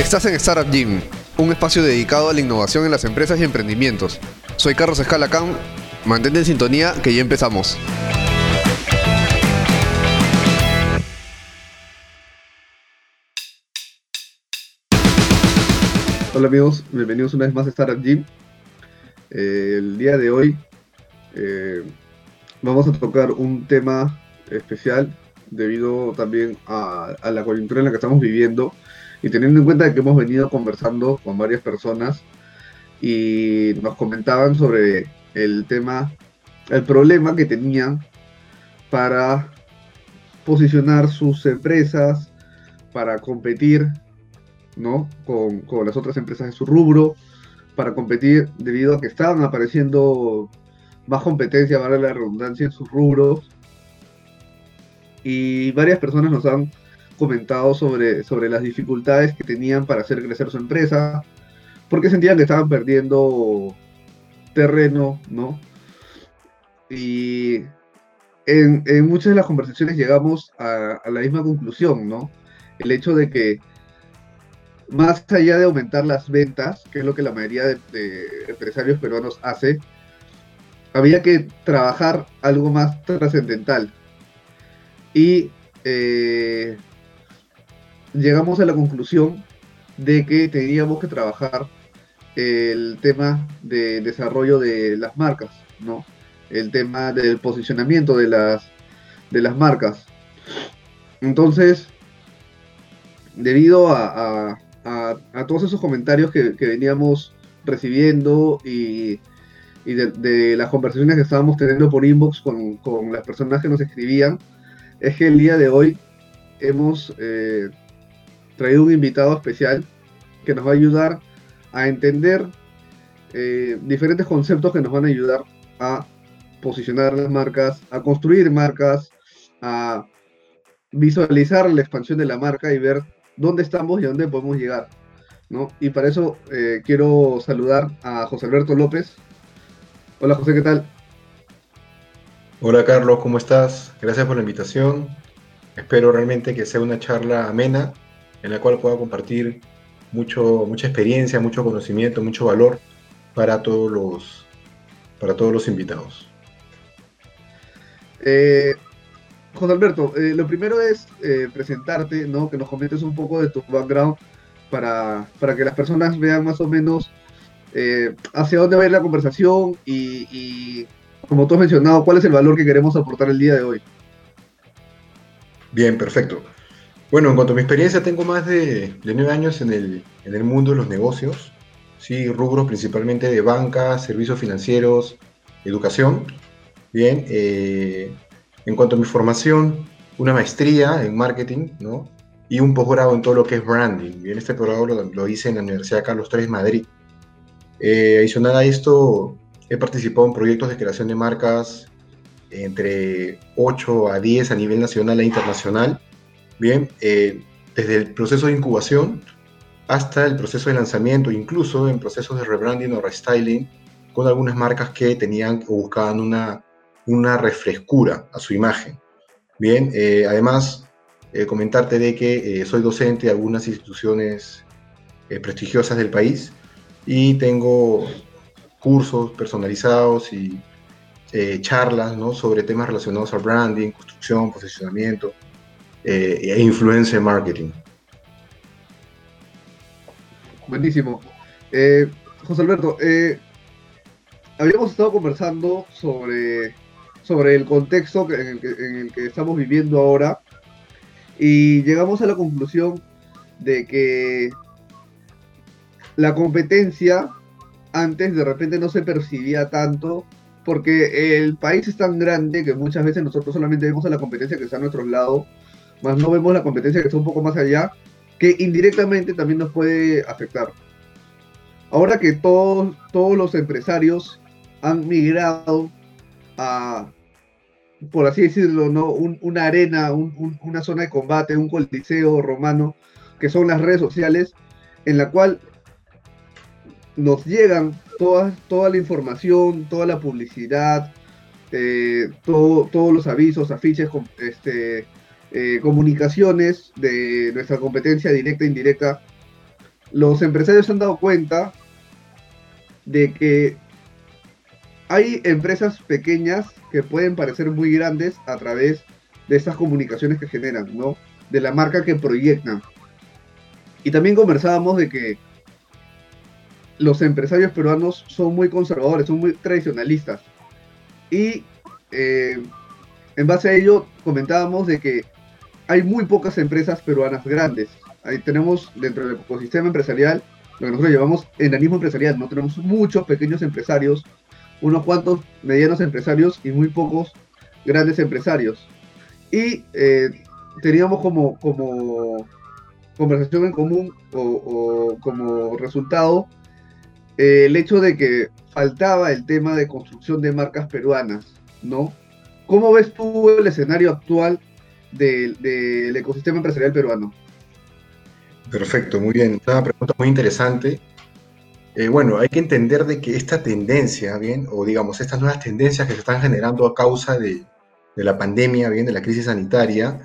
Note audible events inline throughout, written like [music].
Estás en Startup Gym, un espacio dedicado a la innovación en las empresas y emprendimientos. Soy Carlos Escalacán, mantente en sintonía que ya empezamos. Hola amigos, bienvenidos una vez más a Startup Gym. Eh, el día de hoy eh, vamos a tocar un tema especial debido también a, a la coyuntura en la que estamos viviendo y teniendo en cuenta que hemos venido conversando con varias personas y nos comentaban sobre el tema, el problema que tenían para posicionar sus empresas, para competir ¿no? con, con las otras empresas de su rubro, para competir debido a que estaban apareciendo más competencia, vale la redundancia, en sus rubros. Y varias personas nos han comentado sobre, sobre las dificultades que tenían para hacer crecer su empresa, porque sentían que estaban perdiendo terreno, ¿no? Y en, muchas de las conversaciones llegamos a, a, la misma conclusión, ¿no? El hecho de que más allá de aumentar las ventas, que es lo que la mayoría de, de empresarios peruanos hace, había que trabajar algo más trascendental. Y eh, llegamos a la conclusión de que teníamos que trabajar el tema de desarrollo de las marcas, ¿no? El tema del posicionamiento de las, de las marcas. Entonces, debido a, a, a, todos esos comentarios que, que veníamos recibiendo y, y de, de, las conversaciones que estábamos teniendo por inbox con, con, las personas que nos escribían, es que el día de hoy hemos eh, traído un invitado especial que nos va a ayudar a entender eh, diferentes conceptos que nos van a ayudar a posicionar las marcas, a construir marcas, a visualizar la expansión de la marca y ver dónde estamos y dónde podemos llegar. ¿no? Y para eso eh, quiero saludar a José Alberto López. Hola José, ¿qué tal? Hola Carlos, ¿cómo estás? Gracias por la invitación. Espero realmente que sea una charla amena en la cual pueda compartir mucho, mucha experiencia, mucho conocimiento, mucho valor para todos los, para todos los invitados. Eh, José Alberto, eh, lo primero es eh, presentarte, ¿no? que nos comentes un poco de tu background para, para que las personas vean más o menos eh, hacia dónde va a ir la conversación y, y, como tú has mencionado, cuál es el valor que queremos aportar el día de hoy. Bien, perfecto. Bueno, en cuanto a mi experiencia, tengo más de, de nueve años en el, mundo de los negocios, sí, rubros principalmente de banca, servicios financieros, educación. Bien, eh, en cuanto a mi formación, una maestría en marketing, ¿no? Y un posgrado en todo lo que es branding. Bien, este posgrado lo, hice en la Universidad Carlos III Madrid. Eh, adicional a esto, he participado en proyectos de creación de marcas entre 8 a 10 a nivel nacional e internacional Bien, eh, desde el proceso de incubación hasta el proceso de lanzamiento, incluso en procesos de rebranding o restyling, con algunas marcas que tenían o buscaban una, una refrescura a su imagen. Bien, eh, además, eh, comentarte de que eh, soy docente de algunas instituciones eh, prestigiosas del país y tengo cursos personalizados y eh, charlas ¿no? sobre temas relacionados al branding, construcción, posicionamiento, eh, e influencer marketing. Buenísimo. Eh, José Alberto, eh, habíamos estado conversando sobre, sobre el contexto en el, que, en el, que, estamos viviendo ahora y llegamos a la conclusión de que la competencia antes de repente no se percibía tanto porque el país es tan grande que muchas veces nosotros solamente vemos a la competencia que está a nuestro lado más no vemos la competencia que está un poco más allá, que indirectamente también nos puede afectar. Ahora que todos, todos los empresarios han migrado a, por así decirlo, ¿no? Un, una arena, un, un, una zona de combate, un coliseo romano, que son las redes sociales, en la cual nos llegan toda, toda la información, toda la publicidad, eh, todo, todos los avisos, afiches, este, eh, comunicaciones de nuestra competencia directa e indirecta los empresarios se han dado cuenta de que hay empresas pequeñas que pueden parecer muy grandes a través de estas comunicaciones que generan, ¿no? De la marca que proyectan. Y también conversábamos de que los empresarios peruanos son muy conservadores, son muy tradicionalistas. Y eh, en base a ello comentábamos de que hay muy pocas empresas peruanas grandes. Ahí tenemos dentro del ecosistema empresarial lo que nosotros llevamos enanismo empresarial, ¿no? Tenemos muchos pequeños empresarios, unos cuantos medianos empresarios y muy pocos grandes empresarios. Y eh, teníamos como, como conversación en común o, como resultado eh, el hecho de que faltaba el tema de construcción de marcas peruanas, ¿no? ¿Cómo ves tú el escenario actual del ecosistema empresarial peruano? Perfecto, muy bien. Una pregunta muy interesante. Eh, bueno, hay que entender de que esta tendencia, bien, o digamos, estas nuevas tendencias que se están generando a causa de, la pandemia, bien, de la crisis sanitaria,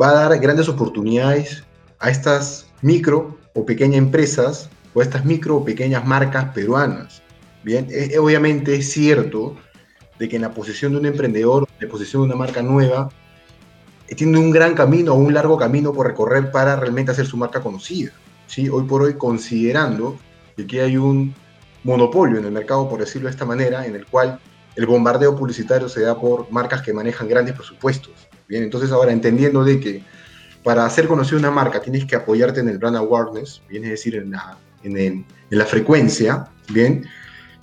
va a dar grandes oportunidades a estas micro o pequeñas empresas o estas micro o pequeñas marcas peruanas. Bien, obviamente es cierto de que en la posición de un emprendedor, en la posición de una marca nueva, tiene un gran camino o un largo camino por recorrer para realmente hacer su marca conocida. ¿sí? Hoy por hoy, considerando que hay un monopolio en el mercado, por decirlo de esta manera, en el cual el bombardeo publicitario se da por marcas que manejan grandes presupuestos. Bien, entonces ahora entendiendo de que para hacer conocida una marca tienes que apoyarte en el brand awareness, bien, es decir, en la, en, la frecuencia, bien,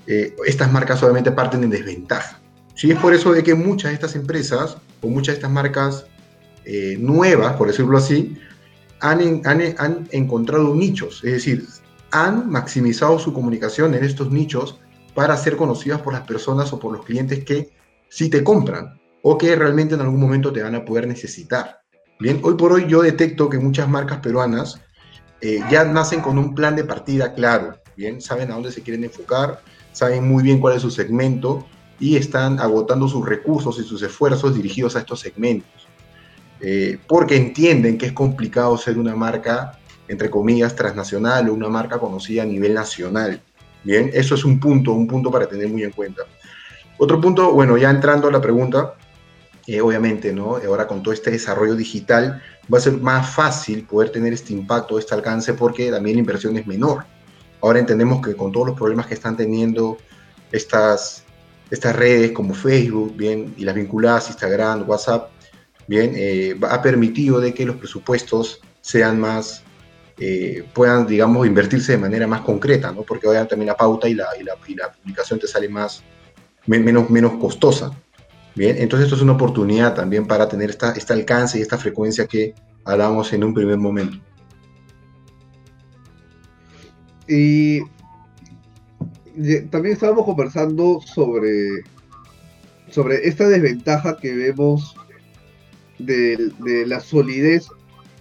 eh, estas marcas obviamente parten en desventaja. Sí, es por eso de que muchas de estas empresas o muchas de estas marcas eh, nuevas, por decirlo así, han, han, encontrado nichos, es decir, han maximizado su comunicación en estos nichos para ser conocidas por las personas o por los clientes que sí te compran o que realmente en algún momento te van a poder necesitar. Bien, hoy por hoy yo detecto que muchas marcas peruanas eh, ya nacen con un plan de partida claro, bien, saben a dónde se quieren enfocar, saben muy bien cuál es su segmento y están agotando sus recursos y sus esfuerzos dirigidos a estos segmentos. Eh, porque entienden que es complicado ser una marca, entre comillas, transnacional o una marca conocida a nivel nacional. Bien, eso es un punto, un punto para tener muy en cuenta. Otro punto, bueno, ya entrando a la pregunta, eh, obviamente, ¿no? Ahora con todo este desarrollo digital va a ser más fácil poder tener este impacto, este alcance, porque también la inversión es menor. Ahora entendemos que con todos los problemas que están teniendo estas, estas redes como Facebook, bien, y las vinculadas, Instagram, WhatsApp, bien, eh, ha permitido de que los presupuestos sean más, eh, puedan, digamos, invertirse de manera más concreta, ¿no? Porque ahora también la pauta y la, y la, publicación te sale más, menos, menos costosa. Bien, entonces esto es una oportunidad también para tener esta, este alcance y esta frecuencia que hablábamos en un primer momento. Y también estábamos conversando sobre, sobre esta desventaja que vemos de, la solidez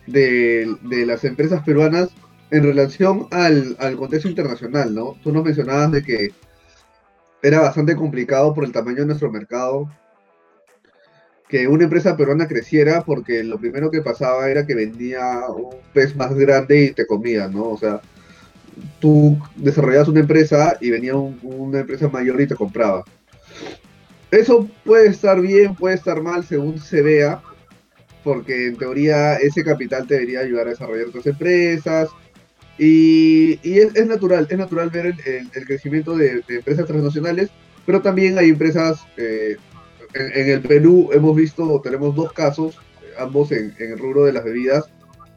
de, las empresas peruanas en relación al, contexto internacional, ¿no? Tú nos mencionabas de que era bastante complicado por el tamaño de nuestro mercado que una empresa peruana creciera porque lo primero que pasaba era que vendía un pez más grande y te comía, ¿no? O sea, tú desarrollabas una empresa y venía una empresa mayor y te compraba. Eso puede estar bien, puede estar mal según se vea, porque en teoría ese capital te debería ayudar a desarrollar otras empresas. Y, es, natural, es natural ver el, crecimiento de, empresas transnacionales, pero también hay empresas, eh, en, el Perú hemos visto, tenemos dos casos, ambos en, el rubro de las bebidas,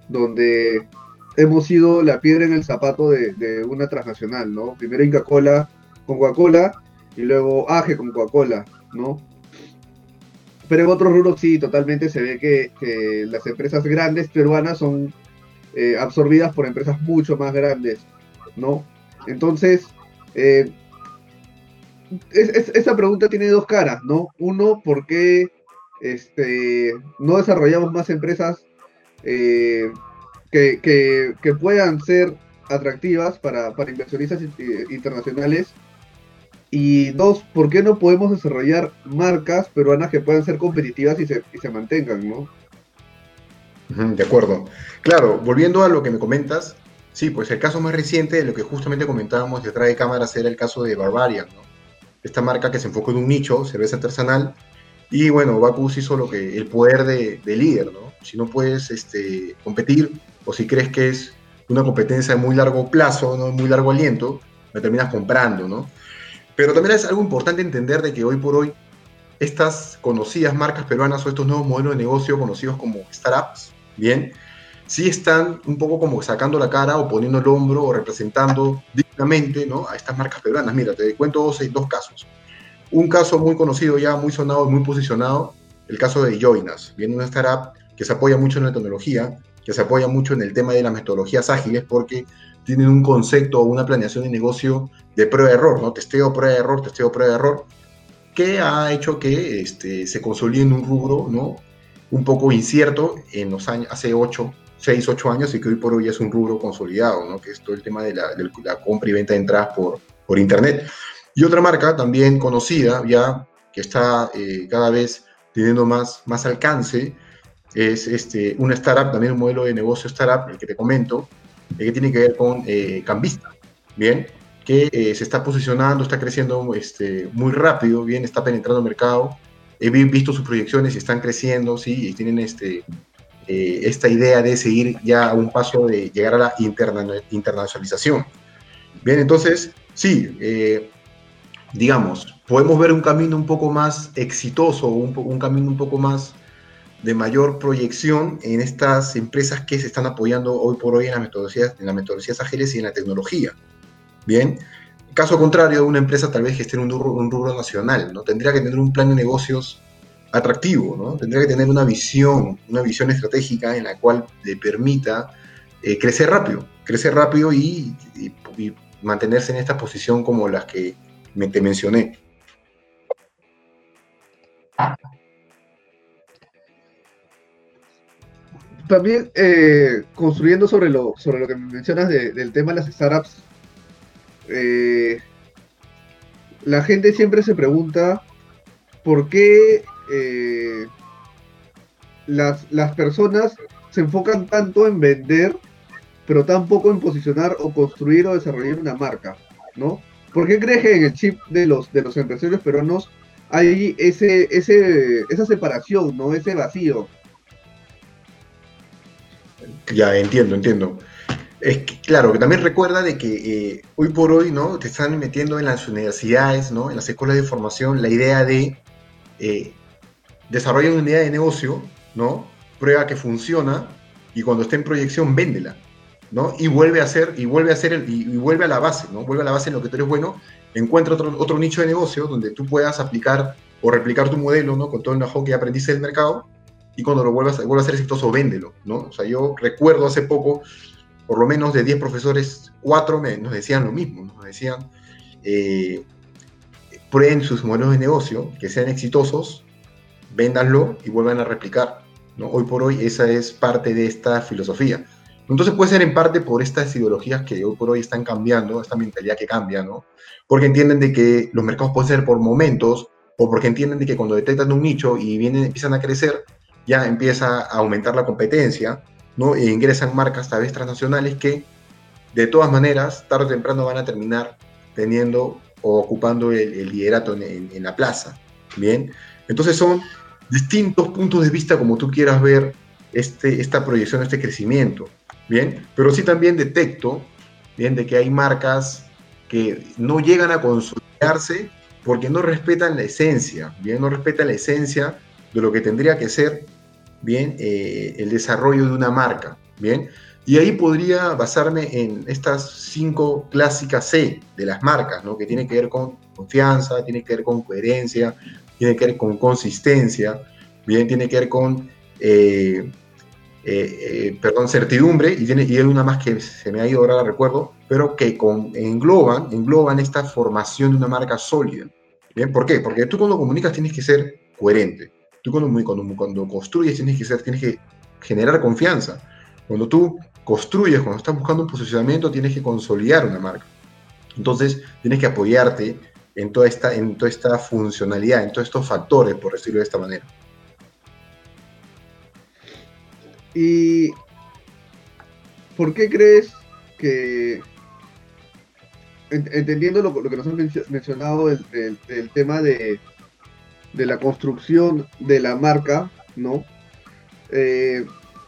donde hemos sido la piedra en el zapato de, una transnacional, ¿no? Primero Inca Cola con Coca-Cola y luego Age con Coca-Cola, ¿no? Pero en otros rubros sí, totalmente se ve que, las empresas grandes peruanas son eh, absorbidas por empresas mucho más grandes, ¿no? Entonces, eh, esa pregunta tiene dos caras, ¿no? Uno, ¿por qué este, no desarrollamos más empresas eh, que, puedan ser atractivas para, para inversionistas internacionales y dos, ¿por qué no podemos desarrollar marcas peruanas que puedan ser competitivas y se, y se mantengan, ¿no? De acuerdo. Claro, volviendo a lo que me comentas, Sí, pues el caso más reciente de lo que justamente comentábamos detrás de cámaras era el caso de Barbarian, ¿no? Esta marca que se enfocó en un nicho, cerveza artesanal, y bueno, Bacus hizo lo que, el poder de, líder, ¿no? Si no puedes este, competir, o si crees que es una competencia de muy largo plazo, ¿no? muy largo aliento, la terminas comprando, ¿no? Pero también es algo importante entender de que hoy por hoy estas conocidas marcas peruanas o estos nuevos modelos de negocio conocidos como startups, bien, sí están un poco como sacando la cara o poniendo el hombro o representando dignamente ¿no? a estas marcas peruanas. Mira, te cuento dos, dos casos. Un caso muy conocido ya, muy sonado, muy posicionado, el caso de Joinas, viene una startup que se apoya mucho en la tecnología, que se apoya mucho en el tema de las metodologías ágiles porque tienen un concepto o una planeación de negocio de prueba-error, ¿no? Testeo, prueba-error, testeo, prueba-error, que ha hecho que este, se consolide en un rubro, ¿no? Un poco incierto en los años, hace 8, 6, 8 años y que hoy por hoy es un rubro consolidado, ¿no? Que es todo el tema de la, compra y venta de entradas por, por Internet. Y otra marca también conocida, ya que está eh, cada vez teniendo más, más alcance, es este, una startup, también un modelo de negocio startup, el que te comento, que tiene que ver con eh, Cambista, ¿bien? Que eh, se está posicionando, está creciendo este, muy rápido, ¿bien? Está penetrando el mercado. He visto sus proyecciones y están creciendo, ¿sí? Y tienen este, eh, esta idea de seguir ya a un paso de llegar a la internacionalización. Bien, entonces, sí, digamos, podemos ver un camino un poco más exitoso, un, un camino un poco más de mayor proyección en estas empresas que se están apoyando hoy por hoy en las metodologías, en las metodologías ágiles y en la tecnología. Bien, caso contrario, una empresa tal vez que esté en un rubro, nacional, ¿no? Tendría que tener un plan de negocios atractivo, ¿no? Tendría que tener una visión, una visión estratégica en la cual le permita eh, crecer rápido, crecer rápido y, mantenerse en esta posición como las que me, te mencioné. También eh, construyendo sobre lo, sobre lo que mencionas del tema de las startups, eh, la gente siempre se pregunta por qué eh, las, las personas se enfocan tanto en vender, pero tan poco en posicionar o construir o desarrollar una marca, ¿no? ¿Por qué crees que en el chip de los, de los empresarios peruanos hay ese, ese, esa separación, ¿no? Ese vacío ya, entiendo, entiendo. Es que, claro, que también recuerda de que eh, hoy por hoy, ¿no? Te están metiendo en las universidades, ¿no? En las escuelas de formación, la idea de eh, una idea de negocio, ¿no? Prueba que funciona y cuando esté en proyección, véndela, ¿no? Y vuelve a hacer, y vuelve a hacer, el, y, vuelve a la base, ¿no? Vuelve a la base en lo que tú eres bueno, encuentra otro, otro nicho de negocio donde tú puedas aplicar o replicar tu modelo, ¿no? Con todo el know que aprendiste del mercado y cuando lo vuelvas, vuelva a ser exitoso, véndelo, ¿no? O sea, yo recuerdo hace poco, por lo menos de 10 profesores, 4 me, nos decían lo mismo, nos decían, eh, prueben sus modelos de negocio, que sean exitosos, véndanlo y vuelvan a replicar, ¿no? Hoy por hoy esa es parte de esta filosofía. Entonces puede ser en parte por estas ideologías que hoy por hoy están cambiando, esta mentalidad que cambia, ¿no? Porque entienden de que los mercados pueden ser por momentos, o porque entienden de que cuando detectan un nicho y vienen, empiezan a crecer, ya empieza a aumentar la competencia, ¿no? E ingresan marcas tal vez transnacionales que de todas maneras, tarde o temprano van a terminar teniendo o ocupando el, liderato en, la plaza, ¿bien? Entonces son distintos puntos de vista como tú quieras ver este, esta proyección, este crecimiento, ¿bien? Pero sí también detecto, ¿bien? De que hay marcas que no llegan a consolidarse porque no respetan la esencia, ¿bien? No respetan la esencia de lo que tendría que ser bien, eh, el desarrollo de una marca, bien. Y ahí podría basarme en estas cinco clásicas C de las marcas, ¿no? que tiene que ver con confianza, tiene que ver con coherencia, tiene que ver con consistencia, bien, tiene que ver con, eh, eh, perdón, certidumbre, y, tiene, y hay una más que se me ha ido ahora, recuerdo, pero que con, engloban, engloban esta formación de una marca sólida. ¿Bien? ¿Por qué? Porque tú cuando comunicas tienes que ser coherente. Tú cuando, cuando, cuando construyes tienes que, ser, tienes que generar confianza. Cuando tú construyes, cuando estás buscando un posicionamiento, tienes que consolidar una marca. Entonces, tienes que apoyarte en toda esta, en toda esta funcionalidad, en todos estos factores, por decirlo de esta manera. ¿Y por qué crees que entendiendo lo, que nos han mencionado el, tema de, la construcción de la marca, ¿no? Eh,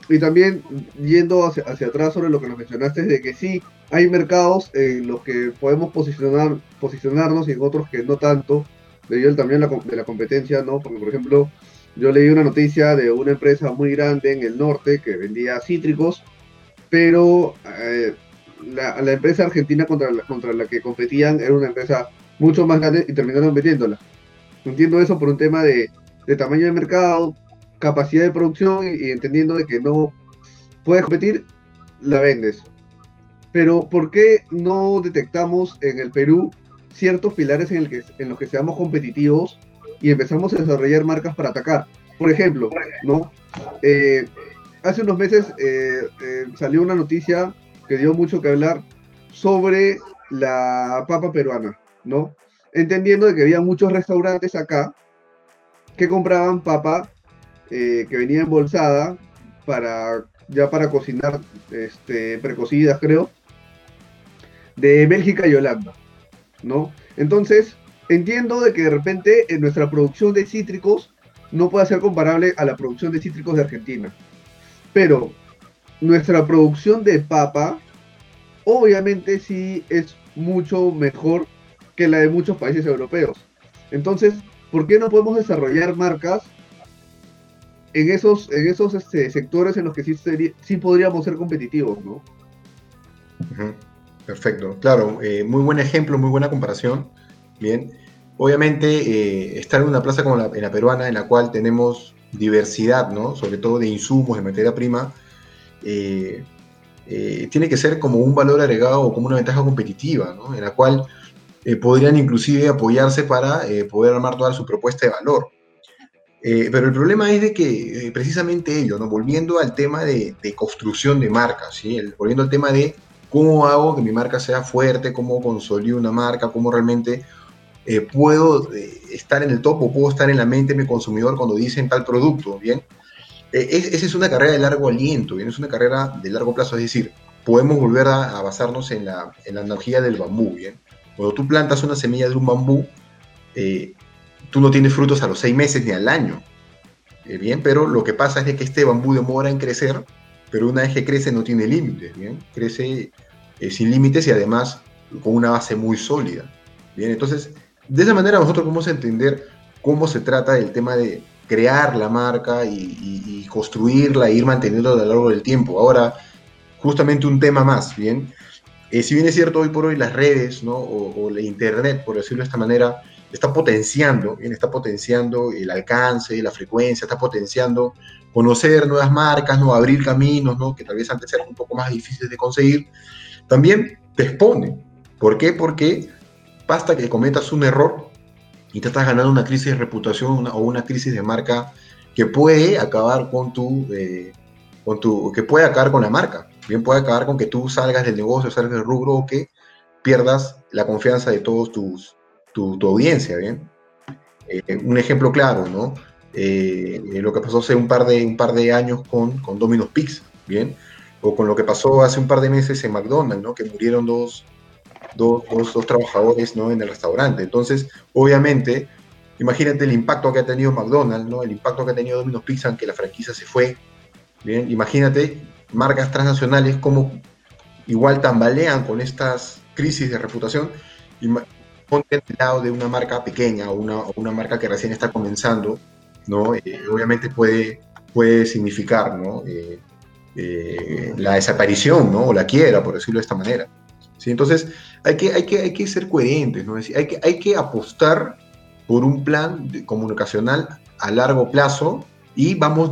y también yendo hacia, atrás sobre lo que nos mencionaste, de que sí, hay mercados en los que podemos posicionar, posicionarnos y en otros que no tanto, debido al tamaño de la competencia, ¿no? Porque, por ejemplo, yo leí una noticia de una empresa muy grande en el norte que vendía cítricos, pero eh, la, empresa argentina contra la, contra la que competían era una empresa mucho más grande y terminaron vendiéndola. Entiendo eso por un tema de, tamaño de mercado, capacidad de producción y, entendiendo de que no puedes competir, la vendes. Pero ¿por qué no detectamos en el Perú ciertos pilares en, los que seamos competitivos y empezamos a desarrollar marcas para atacar? Por ejemplo, ¿no? Eh, hace unos meses eh, eh, salió una noticia que dio mucho que hablar sobre la papa peruana, ¿no? Entendiendo de que había muchos restaurantes acá que compraban papa eh, que venía embolsada para ya para cocinar este, precocidas, creo, de Bélgica y Holanda, ¿no? Entonces, entiendo de que de repente en nuestra producción de cítricos no puede ser comparable a la producción de cítricos de Argentina. Pero nuestra producción de papa, obviamente sí es mucho mejor que la de muchos países europeos. Entonces, ¿por qué no podemos desarrollar marcas en esos, en esos este, sectores en los que sí, sí podríamos ser competitivos, ¿no? Perfecto, claro, eh, muy buen ejemplo, muy buena comparación. Bien, obviamente eh, estar en una plaza como la, la peruana, en la cual tenemos diversidad, ¿no? Sobre todo de insumos, de materia prima, eh, tiene que ser como un valor agregado o como una ventaja competitiva, en la cual eh, podrían inclusive apoyarse para poder armar toda su propuesta de valor. pero el problema es de que precisamente ello, volviendo al tema de, construcción de marcas, ¿sí? volviendo al tema de cómo hago que mi marca sea fuerte, cómo consolido una marca, cómo realmente puedo estar en el top o puedo estar en la mente de mi consumidor cuando dicen tal producto, ¿bien? Eh, esa es una carrera de largo aliento, es una carrera de largo plazo, es decir, podemos volver a, basarnos en la, en analogía del bambú, ¿bien? Cuando tú plantas una semilla de un bambú, eh, tú no tienes frutos a los seis meses ni al año, eh, ¿bien? Pero lo que pasa es que este bambú demora en crecer, pero una vez que crece no tiene límites, ¿bien? Crece sin límites y además con una base muy sólida, ¿bien? Entonces, de esa manera nosotros podemos entender cómo se trata del tema de crear la marca y, construirla e ir manteniendo a lo largo del tiempo. Ahora, justamente un tema más, ¿bien? Eh, si bien es cierto, hoy por hoy las redes, ¿no? O, la internet, por decirlo de esta manera, está potenciando, ¿bien? Está potenciando el alcance, la frecuencia, está potenciando conocer nuevas marcas, ¿no? Abrir caminos, ¿no? Que tal vez antes eran un poco más difíciles de conseguir. También te expone. ¿Por qué? Porque basta que cometas un error y te estás ganando una crisis de reputación o una crisis de marca que puede acabar con tu, eh, con tu, que puede acabar con la marca. Bien puede acabar con que tú salgas del negocio, salgas del rubro o que pierdas la confianza de todos tus, tu, audiencia, ¿bien? Eh, un ejemplo claro, ¿no? Eh, lo que pasó hace un par de, un par de años con, con Domino's Pizza, ¿bien? O con lo que pasó hace un par de meses en McDonald's, ¿no? Que murieron dos, dos, dos, trabajadores ¿no? en el restaurante. Entonces, obviamente, imagínate el impacto que ha tenido McDonald's, ¿no? el impacto que ha tenido Domino's Pizza en que la franquicia se fue. Bien, imagínate marcas transnacionales como igual tambalean con estas crisis de reputación. Y ponte al lado de una marca pequeña o una, una marca que recién está comenzando, ¿no? Eh, obviamente puede, puede significar ¿no? Eh, eh, la desaparición ¿no? o la quiebra, por decirlo de esta manera. ¿sí? Entonces, hay que, hay que, hay que ser coherentes, ¿no? hay, que, hay que apostar por un plan comunicacional a largo plazo y vamos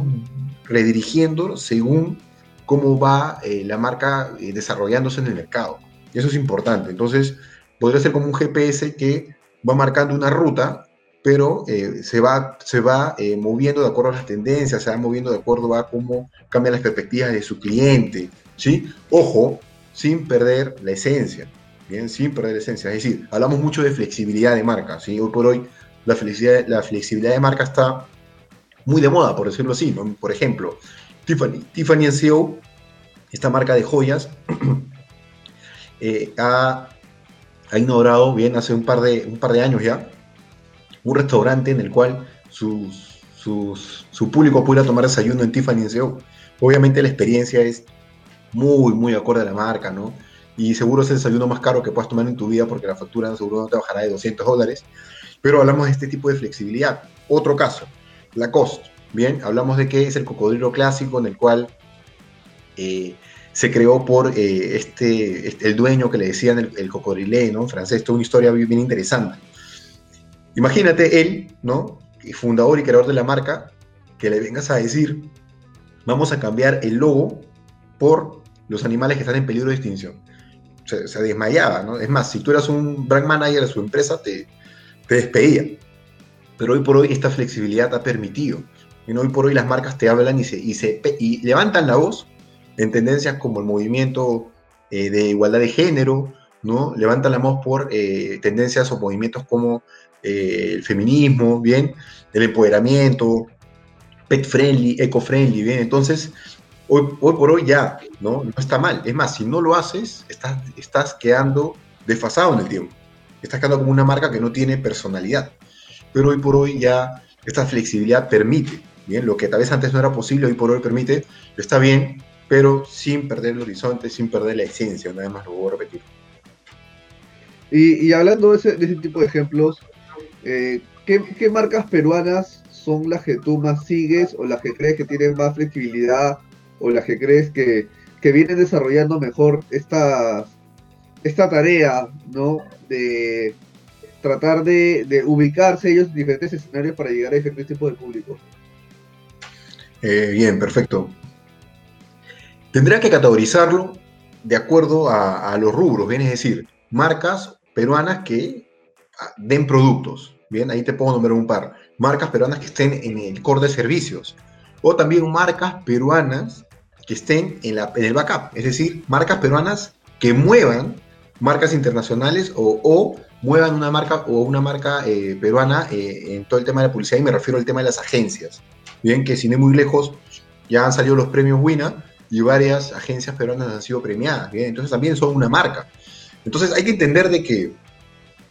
redirigiendo según cómo va eh, la marca eh, desarrollándose en el mercado. Y eso es importante. Entonces, podría ser como un GPS que va marcando una ruta, pero eh, se va, se va moviendo de acuerdo a las tendencias, se va moviendo de acuerdo a cómo cambian las perspectivas de su cliente. ¿sí? Ojo, sin perder la esencia, ¿bien? Sin perder la esencia. Es decir, hablamos mucho de flexibilidad de marca, ¿sí? Hoy por hoy la flexibilidad, la flexibilidad de marca está muy de moda, por decirlo así, Por ejemplo, Tiffany, Tiffany NCO, esta marca de joyas, [clears throat] eh, ha, inaugurado, bien, hace un par, de, años ya, un restaurante en el cual su público pudiera tomar desayuno en Tiffany SEO. Obviamente la experiencia es muy, muy acorde a la marca, ¿no? Y seguro es el desayuno más caro que puedas tomar en tu vida porque la factura seguro no te bajará de 200 dólares. Pero hablamos de este tipo de flexibilidad. Otro caso, la cost. Bien, hablamos de que es el cocodrilo clásico en el cual eh, se creó por eh, este, este, el dueño que le decían el, el cocodrilé, ¿no? En francés, es una historia bien, interesante. Imagínate él, ¿no? Fundador y creador de la marca, que le vengas a decir, vamos a cambiar el logo por los animales que están en peligro de extinción. Se, desmayaba. Es más, si tú eras un brand manager de su empresa, te, te despedía. Pero hoy por hoy esta flexibilidad ha permitido. Y hoy por hoy las marcas te hablan y, se, y, se, y levantan la voz en tendencias como el movimiento eh, de igualdad de género, ¿no? Levantan la voz por eh, tendencias o movimientos como eh, el feminismo, ¿bien? El empoderamiento, pet friendly, eco friendly, ¿bien? Entonces, hoy, hoy por hoy ya, ¿no? No está mal. Es más, si no lo haces, estás, estás quedando desfasado en el tiempo. Estás quedando como una marca que no tiene personalidad. Pero hoy por hoy ya esta flexibilidad permite, ¿bien? Lo que tal vez antes no era posible, hoy por hoy permite, está bien, pero sin perder el horizonte, sin perder la esencia, nada más lo voy a repetir. Y, hablando de ese, tipo de ejemplos, eh, ¿qué, ¿qué, marcas peruanas son las que tú más sigues o las que crees que tienen más flexibilidad o las que crees que, que vienen desarrollando mejor esta, esta tarea, ¿no? De tratar de, de, ubicarse ellos en diferentes escenarios para llegar a diferentes tipos de público. Eh, bien, perfecto. Tendría que categorizarlo de acuerdo a, los rubros, es decir, marcas peruanas que ah, den productos, bien, ahí te puedo nombrar un par, marcas peruanas que estén en el core de servicios, o también marcas peruanas que estén en, la, en el backup, es decir, marcas peruanas que muevan marcas internacionales o, o muevan una marca o una marca eh, peruana eh, en todo el tema de la publicidad y me refiero al tema de las agencias. Bien, que sin ir muy lejos ya han salido los premios WINA y varias agencias peruanas han sido premiadas. Bien, entonces también son una marca. Entonces hay que entender de que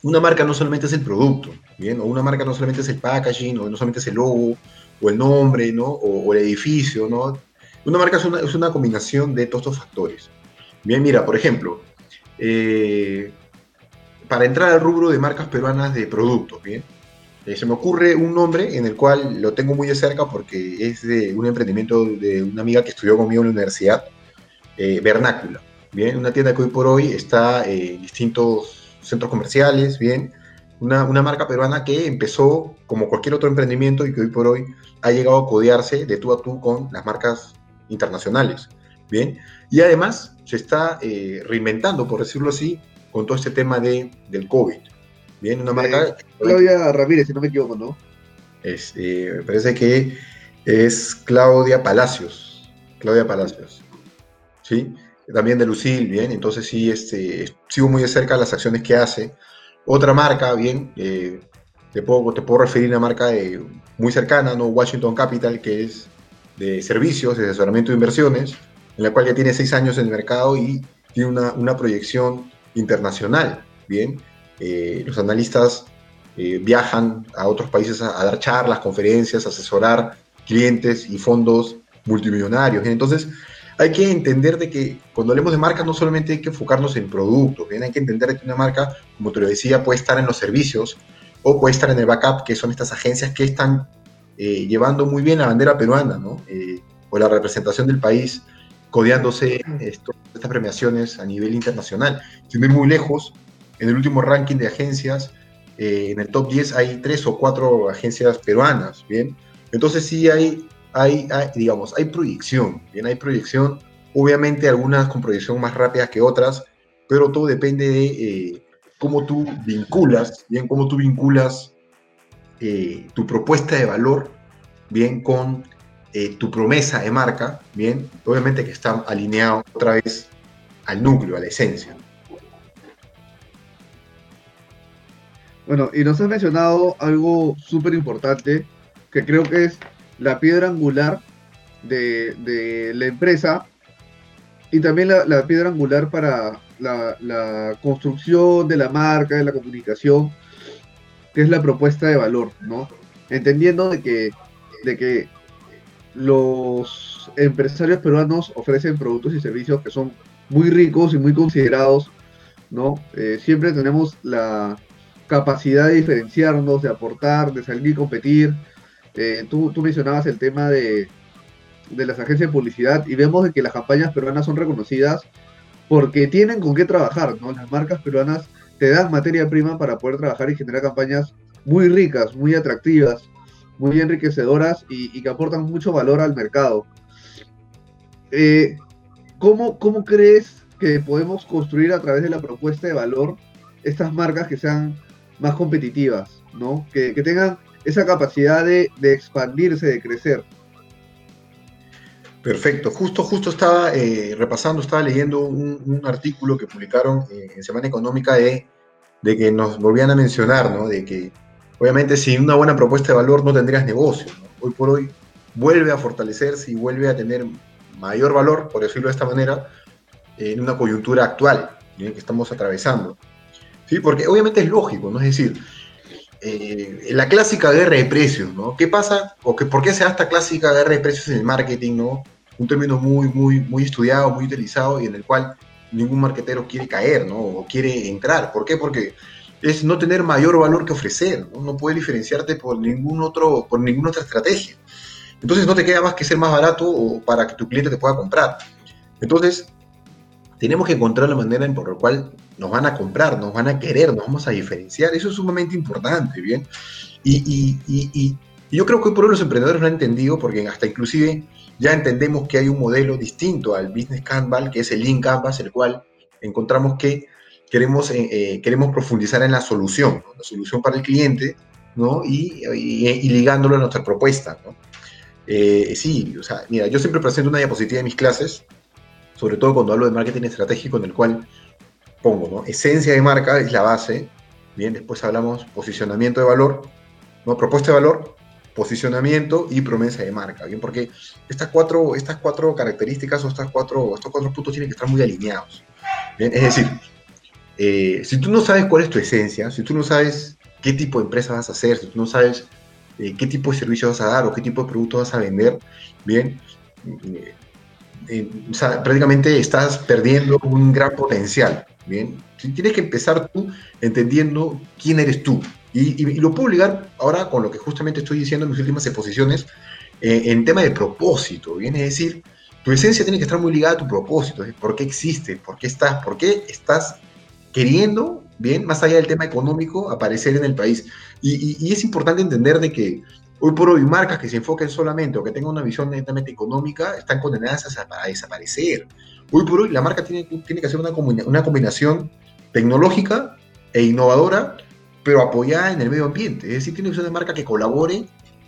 una marca no solamente es el producto, bien, o una marca no solamente es el packaging, o no solamente es el logo, o el nombre, ¿no? O, el edificio, ¿no? Una marca es una, es una combinación de todos estos factores. Bien, mira, por ejemplo, eh, para entrar al rubro de marcas peruanas de productos, ¿bien? Eh, se me ocurre un nombre en el cual lo tengo muy de cerca porque es de un emprendimiento de una amiga que estudió conmigo en la universidad, eh, Vernácula, ¿bien? Una tienda que hoy por hoy está en distintos centros comerciales, ¿bien? Una, una, marca peruana que empezó como cualquier otro emprendimiento y que hoy por hoy ha llegado a codearse de tú a tú con las marcas internacionales, ¿bien? Y además se está eh, reinventando, por decirlo así, con todo este tema de, del COVID. Bien, una marca. Eh, Claudia Ramírez, si no me equivoco, ¿no? Es, eh, me parece que es Claudia Palacios. Claudia Palacios. ¿Sí? También de Lucil, bien. Entonces sí, este, sigo muy de cerca las acciones que hace. Otra marca, bien, eh, te, puedo, te puedo referir a una marca de, muy cercana, ¿no? Washington Capital, que es de servicios, de asesoramiento de inversiones, en la cual ya tiene seis años en el mercado y tiene una, una proyección internacional. Bien, eh, los analistas eh, viajan a otros países a, a, dar charlas, conferencias, asesorar clientes y fondos multimillonarios. ¿bien? Entonces, hay que entender de que cuando hablemos de marcas no solamente hay que enfocarnos en productos, ¿bien? hay que entender que una marca, como te lo decía, puede estar en los servicios o puede estar en el backup, que son estas agencias que están eh, llevando muy bien la bandera peruana, ¿no? Eh, o la representación del país codeándose esto, estas premiaciones a nivel internacional. Sin ir muy lejos, en el último ranking de agencias, eh, en el top 10 hay tres o cuatro agencias peruanas, ¿bien? Entonces sí hay, hay, digamos, hay proyección, ¿bien? Hay proyección, obviamente algunas con proyección más rápida que otras, pero todo depende de eh, cómo tú vinculas, ¿bien? Cómo tú vinculas eh, tu propuesta de valor, ¿bien? Con eh, tu promesa de marca, bien, obviamente que está alineado otra vez al núcleo, a la esencia. Bueno, y nos has mencionado algo súper importante, que creo que es la piedra angular de, de, la empresa, y también la, piedra angular para la, construcción de la marca, de la comunicación, que es la propuesta de valor, ¿no? Entendiendo de que, de que los empresarios peruanos ofrecen productos y servicios que son muy ricos y muy considerados, ¿no? Eh, siempre tenemos la capacidad de diferenciarnos, de aportar, de salir y competir. Eh, tú, mencionabas el tema de, de las agencias de publicidad y vemos de que las campañas peruanas son reconocidas porque tienen con qué trabajar, ¿no? Las marcas peruanas te dan materia prima para poder trabajar y generar campañas muy ricas, muy atractivas, muy enriquecedoras y, que aportan mucho valor al mercado. Eh, ¿cómo, ¿Cómo crees que podemos construir a través de la propuesta de valor estas marcas que sean más competitivas, ¿no? Que, tengan esa capacidad de, expandirse, de crecer. Perfecto. Justo, justo estaba eh, repasando, estaba leyendo un, artículo que publicaron eh, en Semana Económica de, de, que nos volvían a mencionar, ¿no? De que obviamente sin una buena propuesta de valor no tendrías negocio. Hoy por hoy vuelve a fortalecerse y vuelve a tener mayor valor, por decirlo de esta manera, en una coyuntura actual que estamos atravesando. ¿Sí? Porque obviamente es lógico, ¿no? Es decir, eh, la clásica guerra de precios, ¿no? ¿Qué pasa o que, por qué se da esta clásica guerra de precios en el marketing, ¿no? Un término muy, muy, muy estudiado, muy utilizado y en el cual ningún marketero quiere caer, ¿no? O quiere entrar. ¿Por qué? Porque es no tener mayor valor que ofrecer, ¿no? No puedes diferenciarte por ningún otro, por ninguna otra estrategia. Entonces no te queda más que ser más barato para que tu cliente te pueda comprar. Entonces, tenemos que encontrar la manera en por la cual nos van a comprar, nos van a querer, nos vamos a diferenciar. Eso es sumamente importante, ¿bien? Y, yo creo que por hoy los emprendedores lo han entendido porque hasta inclusive ya entendemos que hay un modelo distinto al Business Canvas, que es el Lean Canvas, el cual encontramos que queremos, eh, eh, queremos profundizar en la solución, la solución para el cliente, ¿no? Y, ligándolo a nuestra propuesta, ¿no? Eh, sí, o sea, mira, yo siempre presento una diapositiva de mis clases, sobre todo cuando hablo de marketing estratégico, en el cual pongo, ¿no? Esencia de marca es la base, bien, después hablamos posicionamiento de valor. Propuesta de valor, posicionamiento y promesa de marca, bien, porque estas cuatro, estas cuatro características o estas cuatro, estos cuatro puntos tienen que estar muy alineados, es decir, eh, si tú no sabes cuál es tu esencia, si tú no sabes qué tipo de empresa vas a hacer, si tú no sabes eh, qué tipo de servicio vas a dar o qué tipo de producto vas a vender, bien, eh, o sea, prácticamente estás perdiendo un gran potencial. Bien, tienes que empezar tú entendiendo quién eres tú. Y, lo puedo ligar ahora con lo que justamente estoy diciendo en mis últimas exposiciones eh, en tema de propósito. Bien, es decir, tu esencia tiene que estar muy ligada a tu propósito. ¿Por qué existe? ¿Por qué estás? ¿Por qué estás queriendo, bien, más allá del tema económico, aparecer en el país? Y, y es importante entender de que Hoy por hoy, marcas que se enfoquen solamente o que tengan una visión netamente económica están condenadas a, desaparecer. Hoy por hoy, la marca tiene, tiene que hacer una, una combinación tecnológica e innovadora, pero apoyada en el medio ambiente. Es decir, tiene que ser una marca que colabore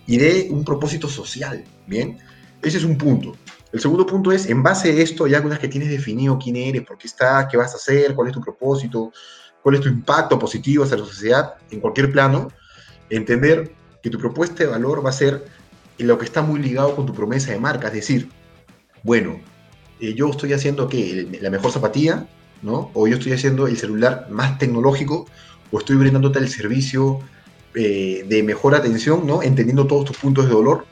y dé un propósito social. Bien, ese es un punto. El segundo punto es, en base a esto, ya una vez que tienes definido quién eres, por qué estás, qué vas a hacer, cuál es tu propósito, cuál es tu impacto positivo hacia la sociedad en cualquier plano, entender que tu propuesta de valor va a ser lo que está muy ligado con tu promesa de marca, es decir, bueno, eh, yo estoy haciendo que la mejor zapatilla, ¿no? O yo estoy haciendo el celular más tecnológico, o estoy brindándote el servicio eh, de mejor atención, ¿no? Entendiendo todos tus puntos de dolor,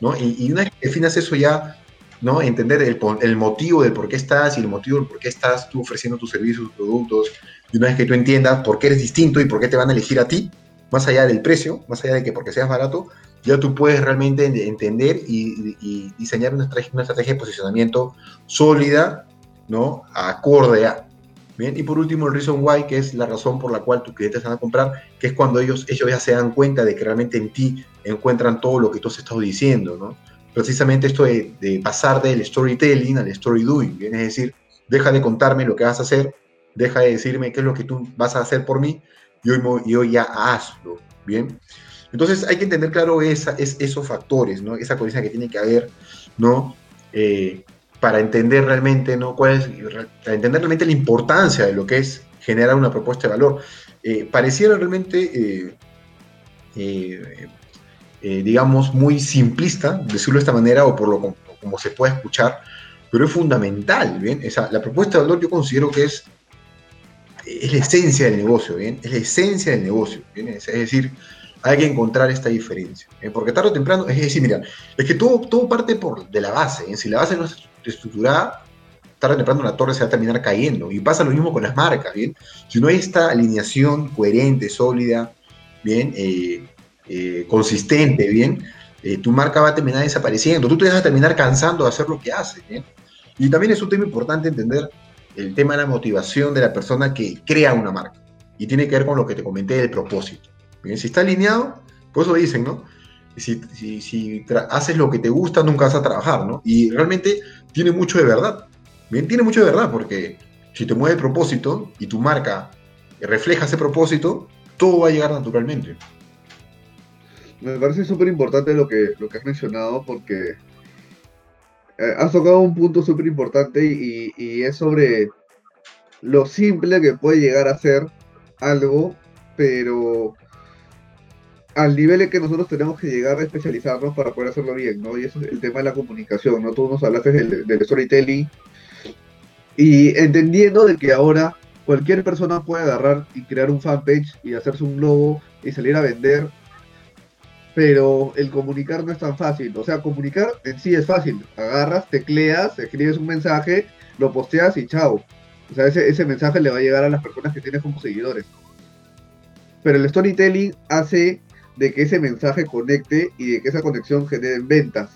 ¿no? Y, una vez que definas eso ya, ¿no? Entender el, el, motivo del por qué estás y el motivo del por qué estás tú ofreciendo tus servicios, tus productos, y una vez que tú entiendas por qué eres distinto y por qué te van a elegir a ti, más allá del precio, más allá de que porque seas barato, ya tú puedes realmente entender y, diseñar una estrategia, de posicionamiento sólida, ¿no? Acorde a. Bien, y por último el reason why, que es la razón por la cual tus clientes van a comprar, que es cuando ellos, ellos ya se dan cuenta de que realmente en ti encuentran todo lo que tú has estado diciendo, ¿no? Precisamente esto de, pasar del storytelling al story doing, ¿bien? es decir, deja de contarme lo que vas a hacer, deja de decirme qué es lo que tú vas a hacer por mí y hoy, ya hazlo, ¿bien? Entonces hay que entender, claro, esa, es, esos factores, ¿no? Esa coherencia que tiene que haber, ¿no? Eh, para entender realmente, ¿no? Cuál para entender realmente la importancia de lo que es generar una propuesta de valor. Eh, pareciera realmente, eh, digamos, muy simplista, decirlo de esta manera, o por lo como se puede escuchar, pero es fundamental, ¿bien? Esa, la propuesta de valor yo considero que es, es la esencia del negocio, ¿bien? Es la esencia del negocio, ¿bien? Es, decir, hay que encontrar esta diferencia, porque tarde o temprano, es decir, mira, es que todo, todo parte por, de la base, ¿bien? si la base no es estructurada, tarde o temprano la torre se va a terminar cayendo, y pasa lo mismo con las marcas, ¿bien? Si no hay esta alineación coherente, sólida, ¿bien? Eh, eh, consistente, ¿bien? Eh, tu marca va a terminar desapareciendo, tú te vas a terminar cansando de hacer lo que haces. Y también es un tema importante entender el tema de la motivación de la persona que crea una marca. Y tiene que ver con lo que te comenté del propósito. ¿bien? Si está alineado, por eso dicen, ¿no? Si, si, haces lo que te gusta, nunca vas a trabajar, ¿no? Y realmente tiene mucho de verdad. Bien, tiene mucho de verdad, porque si te mueve el propósito y tu marca refleja ese propósito, todo va a llegar naturalmente me parece súper importante lo que, lo que has mencionado porque has tocado un punto súper importante y, es sobre lo simple que puede llegar a ser algo, pero al nivel en que nosotros tenemos que llegar a especializarnos para poder hacerlo bien, ¿no? Y eso es el tema de la comunicación, ¿no? Tú nos hablaste del, del storytelling y entendiendo de que ahora cualquier persona puede agarrar y crear un fanpage y hacerse un logo y salir a vender pero el comunicar no es tan fácil. O sea, comunicar en sí es fácil. Agarras, tecleas, escribes un mensaje, lo posteas y chao. O sea, ese, mensaje le va a llegar a las personas que tienes como seguidores. Pero el storytelling hace de que ese mensaje conecte y de que esa conexión genere ventas,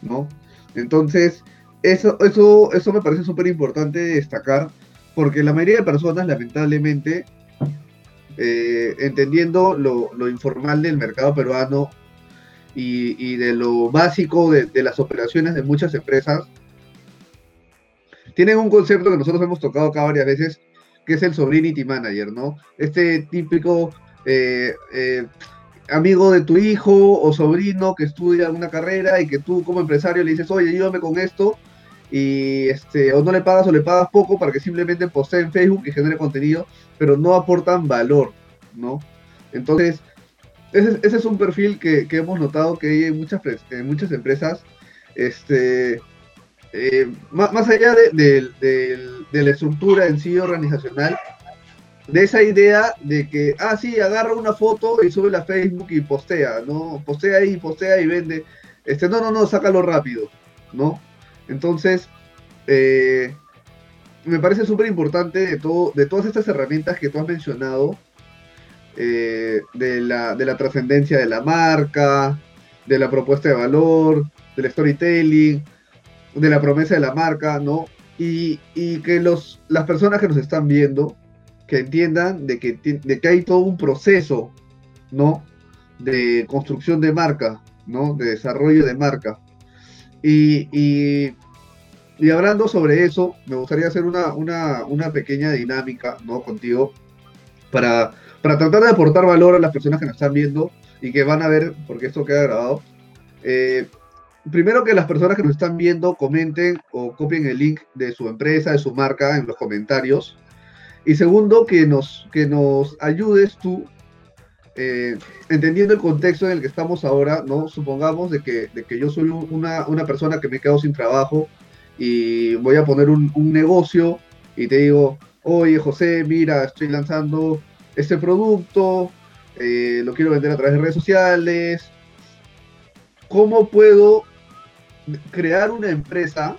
¿no? Entonces, eso, eso, eso me parece súper importante destacar, porque la mayoría de personas, lamentablemente, eh, entendiendo lo, informal del mercado peruano y, de lo básico de, las operaciones de muchas empresas, tienen un concepto que nosotros hemos tocado acá varias veces, que es el Sobrinity Manager, ¿no? Este típico eh, eh, amigo de tu hijo o sobrino que estudia una carrera y que tú como empresario le dices, oye, ayúdame con esto, y este, o no le pagas o le pagas poco para que simplemente postee en Facebook y genere contenido, pero no aportan valor, ¿no? Entonces, ese, es un perfil que, hemos notado que hay en muchas, en muchas empresas, este, eh, más, allá de, la estructura en sí organizacional, de esa idea de que, ah, sí, agarra una foto y sube a Facebook y postea, ¿no? Postea y postea y vende. Este, no, no, no, sácalo rápido, ¿no? Entonces, eh, me parece súper importante de, de todas estas herramientas que tú has mencionado, eh, de la, trascendencia de la marca, de la propuesta de valor, del storytelling, de la promesa de la marca, ¿no? Y, que los, las personas que nos están viendo, que entiendan de que, de que hay todo un proceso, ¿no? De construcción de marca, ¿no? De desarrollo de marca. Y, y, hablando sobre eso, me gustaría hacer una, una, pequeña dinámica ¿no? contigo para, para tratar de aportar valor a las personas que nos están viendo y que van a ver, porque esto queda grabado. Eh, primero que las personas que nos están viendo comenten o copien el link de su empresa, de su marca en los comentarios. Y segundo, que nos, que nos ayudes tú eh, entendiendo el contexto en el que estamos ahora, ¿no? Supongamos de que, de que yo soy una, una, persona que me quedo sin trabajo y voy a poner un, negocio y te digo, oye José, mira, estoy lanzando este producto, eh, lo quiero vender a través de redes sociales. ¿Cómo puedo crear una empresa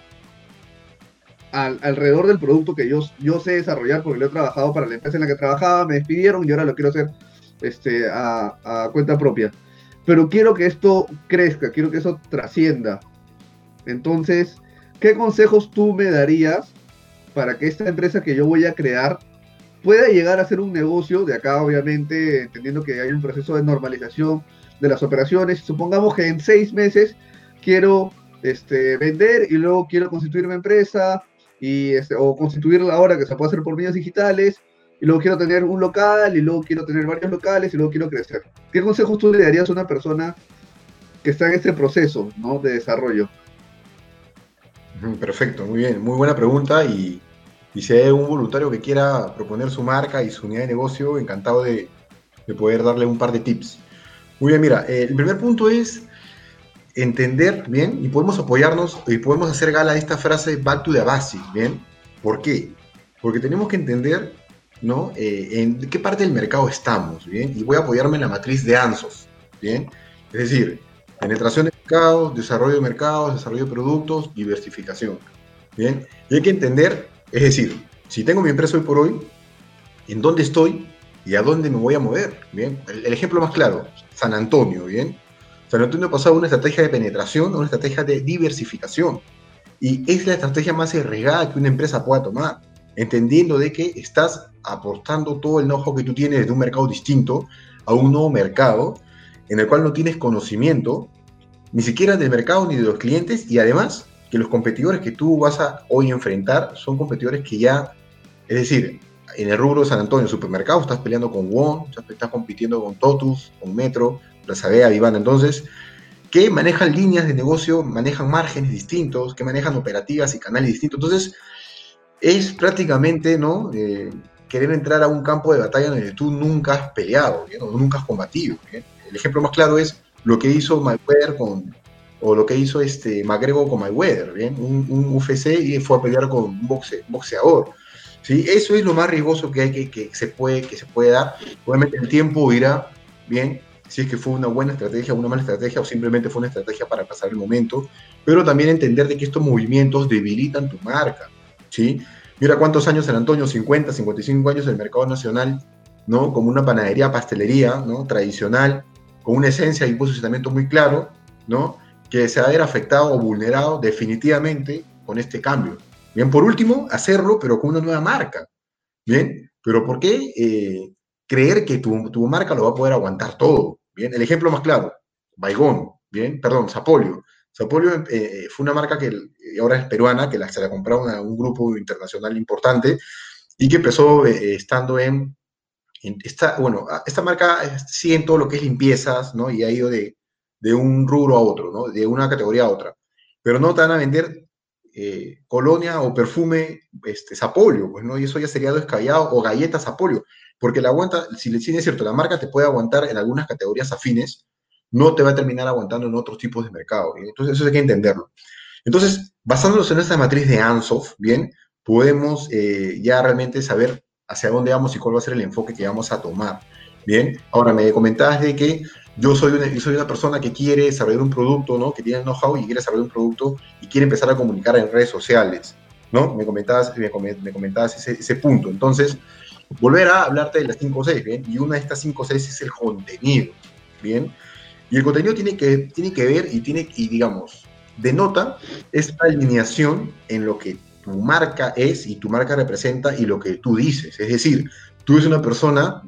alrededor del producto que yo, yo sé desarrollar porque lo he trabajado para la empresa en la que trabajaba, me despidieron y ahora lo quiero hacer este, a, cuenta propia. Pero quiero que esto crezca, quiero que eso trascienda. Entonces, ¿qué consejos tú me darías para que esta empresa que yo voy a crear pueda llegar a ser un negocio de acá, obviamente, entendiendo que hay un proceso de normalización de las operaciones. Supongamos que en seis meses quiero este, vender y luego quiero constituir una empresa y, este, o constituirla ahora que se puede hacer por medios digitales y luego quiero tener un local, y luego quiero tener varios locales, y luego quiero crecer. ¿Qué consejos tú le darías a una persona que está en este proceso ¿no? de desarrollo? Perfecto, muy bien, muy buena pregunta y, si hay un voluntario que quiera proponer su marca y su unidad de negocio, encantado de, poder darle un par de tips. Muy bien, mira, eh, el primer punto es entender, ¿bien? Y podemos apoyarnos y podemos hacer gala de esta frase back to the basic, ¿bien? ¿Por qué? Porque tenemos que entender, ¿no? Eh, en qué parte del mercado estamos, ¿bien? Y voy a apoyarme en la matriz de ANSOS, ¿bien? Es decir, penetración de mercados, desarrollo de mercados, desarrollo de productos, diversificación, ¿bien? Y hay que entender, es decir, si tengo mi empresa hoy por hoy, ¿en dónde estoy y a dónde me voy a mover? ¿Bien? El, ejemplo más claro, San Antonio, ¿bien? San Antonio ha pasado una estrategia de penetración a una estrategia de diversificación. Y es la estrategia más arriesgada que una empresa pueda tomar, entendiendo de que estás aportando todo el know-how que tú tienes de un mercado distinto a un nuevo mercado en el cual no tienes conocimiento ni siquiera del mercado ni de los clientes y además que los competidores que tú vas a hoy enfrentar son competidores que ya, es decir, en el rubro de San Antonio, supermercado, estás peleando con Won, estás compitiendo con Totus, con Metro, Razavea, Vivana. Entonces, que manejan líneas de negocio, manejan márgenes distintos, que manejan operativas y canales distintos. Entonces, es prácticamente, ¿no? Eh, querer entrar a un campo de batalla donde tú nunca has peleado, nunca has combatido. El ejemplo más claro es lo que hizo Mayweather con, o lo que hizo este McGregor con Mayweather, ¿bien? Un, un UFC y fue a pelear con un boxeador. ¿sí? Eso es lo más riesgoso que hay que, que, se puede, que se puede dar. Obviamente el tiempo irá, bien, si es que fue una buena estrategia, una mala estrategia o simplemente fue una estrategia para pasar el momento, pero también entender de que estos movimientos debilitan tu marca, ¿sí? Mira cuántos años San Antonio, 50, 55 años del mercado nacional, ¿no? Como una panadería, pastelería, ¿no? Tradicional, con una esencia y un posicionamiento muy claro, ¿no? Que se va a ver afectado o vulnerado definitivamente con este cambio. Bien, por último, hacerlo, pero con una nueva marca. Bien, pero ¿por qué eh, creer que tu, tu, marca lo va a poder aguantar todo? Bien, el ejemplo más claro, Baigón, bien, perdón, Zapolio. Zapolio eh, eh, fue una marca que ahora es peruana, que la, se la compraron a un grupo internacional importante y que empezó eh, estando en, esta, bueno, esta marca sigue en todo lo que es limpiezas, ¿no? Y ha ido de, de un rubro a otro, ¿no? De una categoría a otra. Pero no te van a vender eh, colonia o perfume este, Zapolio, pues, ¿no? Y eso ya sería descabellado, o galletas Zapolio, porque la aguanta, si le es cierto, la marca te puede aguantar en algunas categorías afines, no te va a terminar aguantando en otros tipos de mercado. Entonces, eso hay que entenderlo. Entonces, basándonos en esta matriz de Ansoff, ¿bien? Podemos eh, ya realmente saber hacia dónde vamos y cuál va a ser el enfoque que vamos a tomar. Bien, ahora me comentabas de que yo soy una, yo soy una persona que quiere desarrollar un producto, ¿no? Que tiene know-how y quiere desarrollar un producto y quiere empezar a comunicar en redes sociales, ¿no? Me comentabas, me, comentabas ese, ese, punto. Entonces, volver a hablarte de las 5 o 6, ¿bien? Y una de estas 5 o 6 es el contenido, ¿bien? Y el contenido tiene que, tiene que ver y tiene, y digamos, denota esta alineación en lo que tu marca es y tu marca representa y lo que tú dices. Es decir, tú eres una persona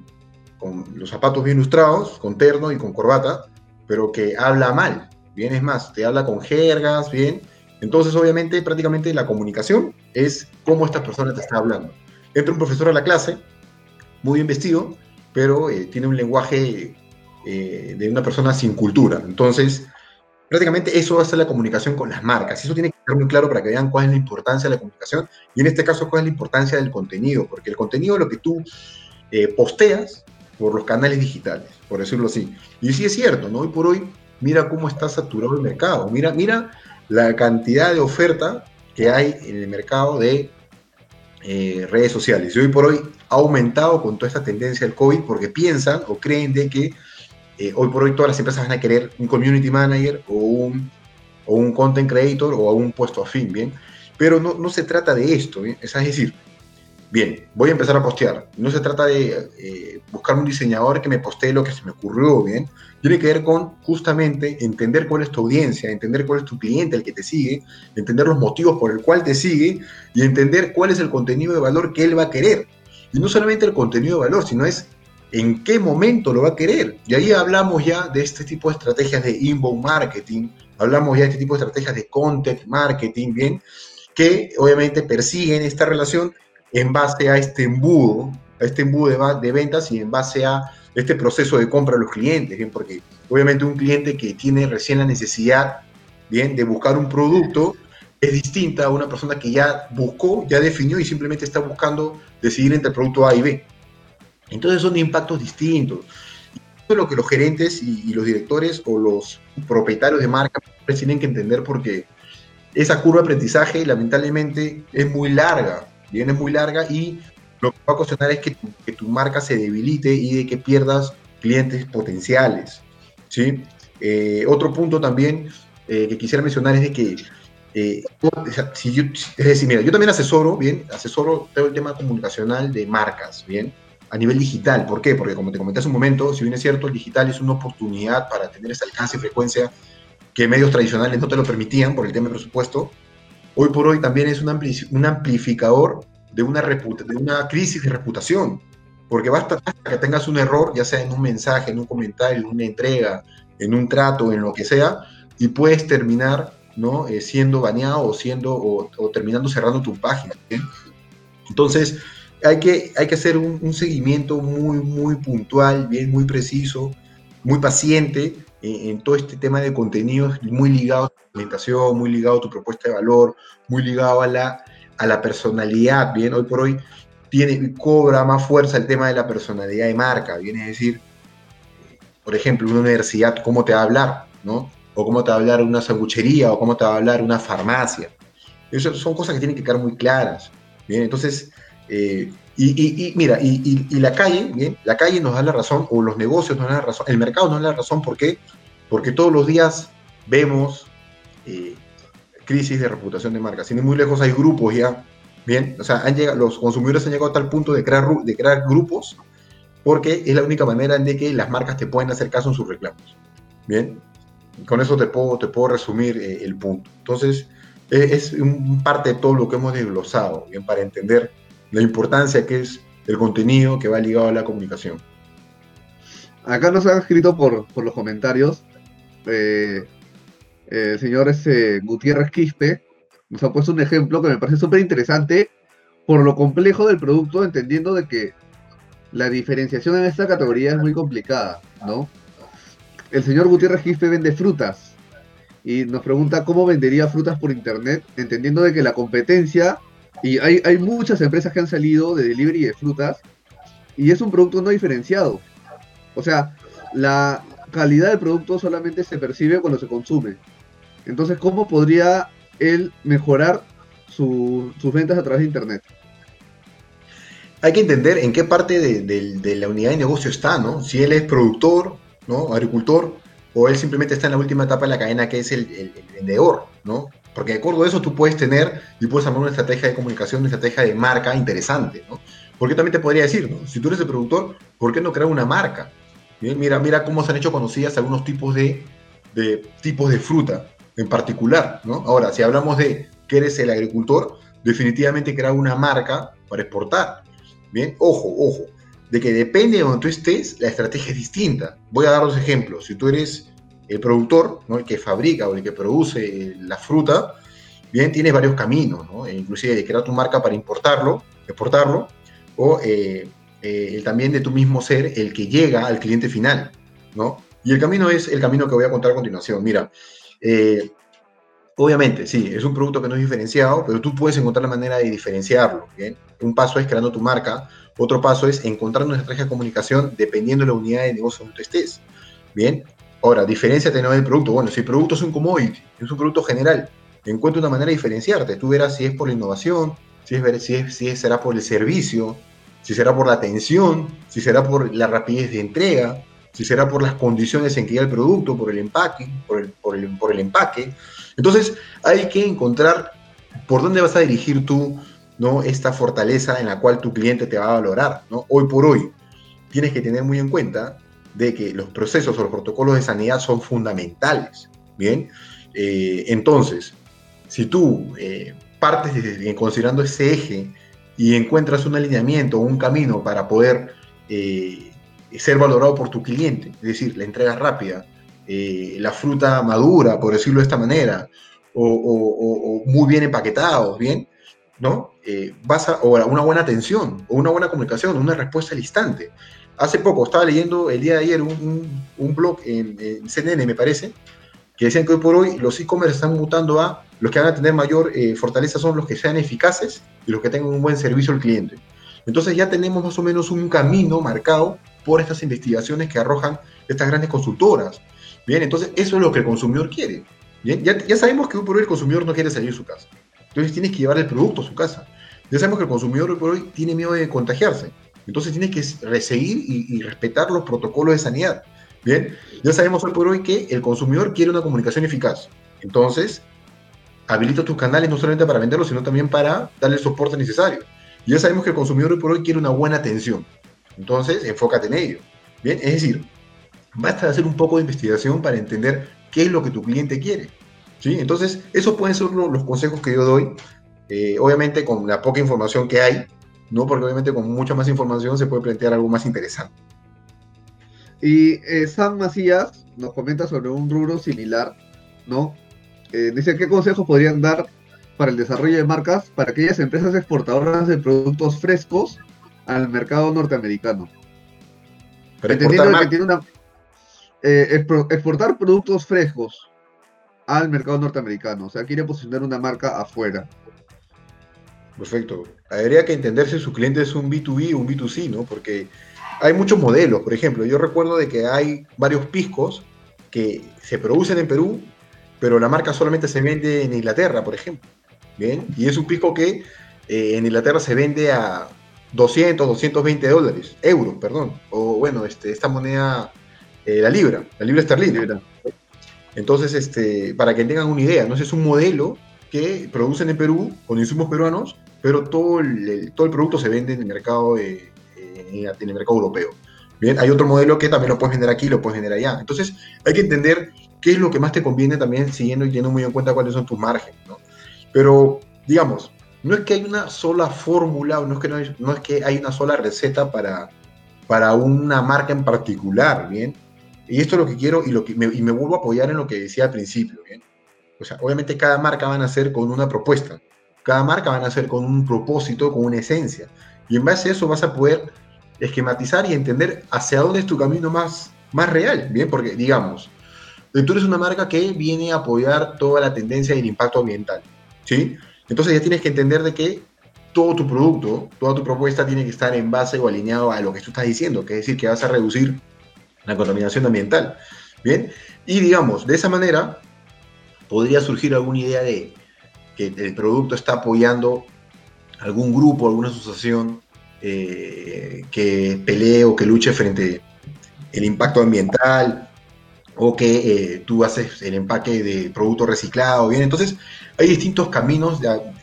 con los zapatos bien ilustrados, con terno y con corbata, pero que habla mal, bien es más, te habla con jergas, bien. Entonces, obviamente, prácticamente la comunicación es cómo esta persona te está hablando. Entra un profesor a la clase, muy bien vestido, pero eh, tiene un lenguaje eh, de una persona sin cultura. Entonces, prácticamente eso va a ser la comunicación con las marcas. Eso tiene que estar muy claro para que vean cuál es la importancia de la comunicación y en este caso cuál es la importancia del contenido, porque el contenido es lo que tú eh, posteas por los canales digitales, por decirlo así. Y sí es cierto, ¿no? Hoy por hoy, mira cómo está saturado el mercado, mira, mira la cantidad de oferta que hay en el mercado de eh, redes sociales. Y hoy por hoy ha aumentado con toda esta tendencia del COVID porque piensan o creen de que eh, hoy por hoy todas las empresas van a querer un community manager o un, o un content creator o un puesto afín, ¿bien? Pero no, no se trata de esto, ¿bien? Es decir, bien, voy a empezar a postear. No se trata de eh, buscar un diseñador que me postee lo que se me ocurrió, bien. Tiene que ver con justamente entender cuál es tu audiencia, entender cuál es tu cliente, el que te sigue, entender los motivos por el cual te sigue y entender cuál es el contenido de valor que él va a querer. Y no solamente el contenido de valor, sino es en qué momento lo va a querer. Y ahí hablamos ya de este tipo de estrategias de inbound marketing, hablamos ya de este tipo de estrategias de content marketing, bien, que obviamente persiguen esta relación en base a este embudo, a este embudo de, de, ventas y en base a este proceso de compra de los clientes, ¿bien? porque obviamente un cliente que tiene recién la necesidad ¿bien? de buscar un producto es distinta a una persona que ya buscó, ya definió y simplemente está buscando decidir entre el producto A y B. Entonces son impactos distintos. es lo que los gerentes y, los directores o los propietarios de marca tienen que entender porque esa curva de aprendizaje lamentablemente es muy larga, bien, es muy larga y lo que va a ocasionar es que tu, marca se debilite y de que pierdas clientes potenciales, ¿sí? Eh, otro punto también eh, que quisiera mencionar es de que eh, si yo, es decir, mira, yo también asesoro, bien, asesoro todo el tema comunicacional de marcas, bien, a nivel digital. ¿Por qué? Porque como te comenté hace un momento, si bien es cierto, el digital es una oportunidad para tener ese alcance y frecuencia que medios tradicionales no te lo permitían por el tema de presupuesto, hoy por hoy también es un, un amplificador de una, de una crisis de reputación. Porque basta que tengas un error, ya sea en un mensaje, en un comentario, en una entrega, en un trato, en lo que sea, y puedes terminar ¿no? Eh, siendo baneado o, siendo, o, terminando cerrando tu página. Entonces, hay que, hay que hacer un, seguimiento muy, muy puntual, bien, muy preciso, muy paciente en, todo este tema de contenidos, muy ligado a tu alimentación, muy ligado a tu propuesta de valor, muy ligado a la, a la personalidad, bien, hoy por hoy tiene, cobra más fuerza el tema de la personalidad de marca, viene a decir, por ejemplo, una universidad, cómo te va a hablar, ¿no? o cómo te va a hablar una sanguchería, o cómo te va a hablar una farmacia. Esas son cosas que tienen que quedar muy claras. Bien, entonces, eh, y, mira, y, la calle, la calle nos da la razón, o los negocios nos dan la razón, el mercado nos da la razón, ¿por qué? Porque todos los días vemos eh, crisis de reputación de marca. Sin ir muy lejos hay grupos ya, bien, o sea, han llegado, los consumidores han llegado a tal punto de crear, de crear grupos, porque es la única manera de que las marcas te pueden hacer caso en sus reclamos. Bien, con eso te puedo, te puedo resumir eh, el punto. Entonces, eh, es un parte de todo lo que hemos desglosado, bien, para entender la importancia que es el contenido que va ligado a la comunicación. Acá nos han escrito por, por los comentarios. Eh, el señor ese Gutiérrez Quispe nos ha puesto un ejemplo que me parece súper interesante por lo complejo del producto, entendiendo de que la diferenciación en esta categoría es muy complicada, ¿no? el señor Gutiérrez Quispe vende frutas y nos pregunta cómo vendería frutas por internet, entendiendo de que la competencia, y hay, hay muchas empresas que han salido de delivery de frutas, y es un producto no diferenciado. O sea, la calidad del producto solamente se percibe cuando se consume. Entonces, ¿cómo podría él mejorar sus ventas a través de Internet? Hay que entender en qué parte de, de, la unidad de negocio está, ¿no? Si él es productor, ¿no? Agricultor, o él simplemente está en la última etapa de la cadena que es el, vendedor, ¿no? Porque de acuerdo a eso tú puedes tener y puedes armar una estrategia de comunicación, una estrategia de marca interesante, ¿no? Porque también te podría decir, ¿no? Si tú eres el productor, ¿por qué no crear una marca? Mira, mira cómo se han hecho conocidas algunos tipos de, de, tipos de fruta en particular, ¿no? Ahora, si hablamos de que eres el agricultor, definitivamente crear una marca para exportar. Bien, ojo, ojo, de que depende de donde tú estés, la estrategia es distinta. Voy a dar dos ejemplos. Si tú eres el productor, ¿no? el que fabrica o el que produce la fruta, bien, tienes varios caminos, ¿no? E inclusive de crear tu marca para importarlo, exportarlo, o eh, eh, también de tu mismo ser el que llega al cliente final, ¿no? Y el camino es el camino que voy a contar a continuación. Mira, eh, obviamente, sí, es un producto que no es diferenciado, pero tú puedes encontrar la manera de diferenciarlo, ¿bien? Un paso es creando tu marca, otro paso es encontrar una estrategia de comunicación dependiendo de la unidad de negocio donde estés. Bien, ahora, diferencia no del producto. Bueno, si el producto es un commodity, es un producto general, encuentra una manera de diferenciarte. Tú verás si es por la innovación, si, es, si, es, si será por el servicio, si será por la atención, si será por la rapidez de entrega, si será por las condiciones en que llega el producto, por el empaque, por el, por el, por el empaque. Entonces, hay que encontrar por dónde vas a dirigir tú ¿no? esta fortaleza en la cual tu cliente te va a valorar. ¿no? Hoy por hoy tienes que tener muy en cuenta de que los procesos o los protocolos de sanidad son fundamentales. Bien, eh, entonces, si tú eh, partes considerando ese eje y encuentras un alineamiento o un camino para poder eh, ser valorado por tu cliente, es decir, la entrega rápida, la fruta madura, por decirlo de esta manera, o, muy bien empaquetados, bien, ¿no? Eh, vas o una buena atención, o una buena comunicación, una respuesta al instante. Hace poco estaba leyendo el día de ayer un, un, blog en, CNN, me parece, que decían que hoy por hoy los e-commerce están mutando a los que van a tener mayor eh, fortaleza son los que sean eficaces y los que tengan un buen servicio al cliente. Entonces ya tenemos más o menos un camino marcado por estas investigaciones que arrojan estas grandes consultoras. Bien, entonces eso es lo que el consumidor quiere. Bien, ya, ya sabemos que hoy por hoy el consumidor no quiere salir de su casa. Entonces tienes que llevar el producto a su casa. Ya sabemos que el consumidor hoy por hoy tiene miedo de contagiarse. Entonces tienes que seguir y, respetar los protocolos de sanidad. Bien, ya sabemos hoy por hoy que el consumidor quiere una comunicación eficaz. Entonces, habilita tus canales no solamente para venderlos, sino también para darle el soporte necesario. Ya sabemos que el consumidor hoy por hoy quiere una buena atención. Entonces, enfócate en ello. Bien, es decir, basta de hacer un poco de investigación para entender qué es lo que tu cliente quiere. ¿sí? Entonces, esos pueden ser los, consejos que yo doy. Eh, obviamente, con la poca información que hay, ¿no? porque obviamente con mucha más información se puede plantear algo más interesante. Y eh, Sam Macías nos comenta sobre un rubro similar, ¿no? Eh, dice, ¿qué consejos podrían dar para el desarrollo de marcas para aquellas empresas exportadoras de productos frescos al mercado norteamericano? Entendiendo que tiene una... Eh, exportar productos frescos al mercado norteamericano, o sea, quiere posicionar una marca afuera. Perfecto. Habría que entender si su cliente es un B2B o un B2C, ¿no? Porque hay muchos modelos, por ejemplo, yo recuerdo de que hay varios piscos que se producen en Perú, pero la marca solamente se vende en Inglaterra, por ejemplo. Bien, y es un pisco que eh, en Inglaterra se vende a 200, 220 dólares, euros, perdón, o bueno, este, esta moneda, eh, la libra, la libra esterlina. Entonces, este, para que tengan una idea, ¿no? es un modelo que producen en Perú con insumos peruanos, pero todo el, todo el producto se vende en el mercado de, en, el mercado europeo. Bien, hay otro modelo que también lo puedes vender aquí, lo puedes vender allá. Entonces, hay que entender qué es lo que más te conviene también siguiendo y teniendo muy en cuenta cuáles son tus márgenes, ¿no? Pero, digamos, no es que hay una sola fórmula, no es que, no, es que hay una sola receta para, para una marca en particular, ¿bien? Y esto es lo que quiero y, lo que me, y me vuelvo a apoyar en lo que decía al principio, ¿bien? O sea, obviamente cada marca van a ser con una propuesta, cada marca van a ser con un propósito, con una esencia. Y en base a eso vas a poder esquematizar y entender hacia dónde es tu camino más, más real, ¿bien? Porque, digamos, tú eres una marca que viene a apoyar toda la tendencia y el impacto ambiental, ¿sí? Entonces ya tienes que entender de que todo tu producto, toda tu propuesta tiene que estar en base o alineado a lo que tú estás diciendo, que es decir, que vas a reducir la contaminación ambiental, ¿bien? Y digamos, de esa manera podría surgir alguna idea de que el producto está apoyando algún grupo, alguna asociación eh, que pelee o que luche frente al impacto ambiental o que eh, tú haces el empaque de producto reciclado, ¿bien? Entonces, hay distintos caminos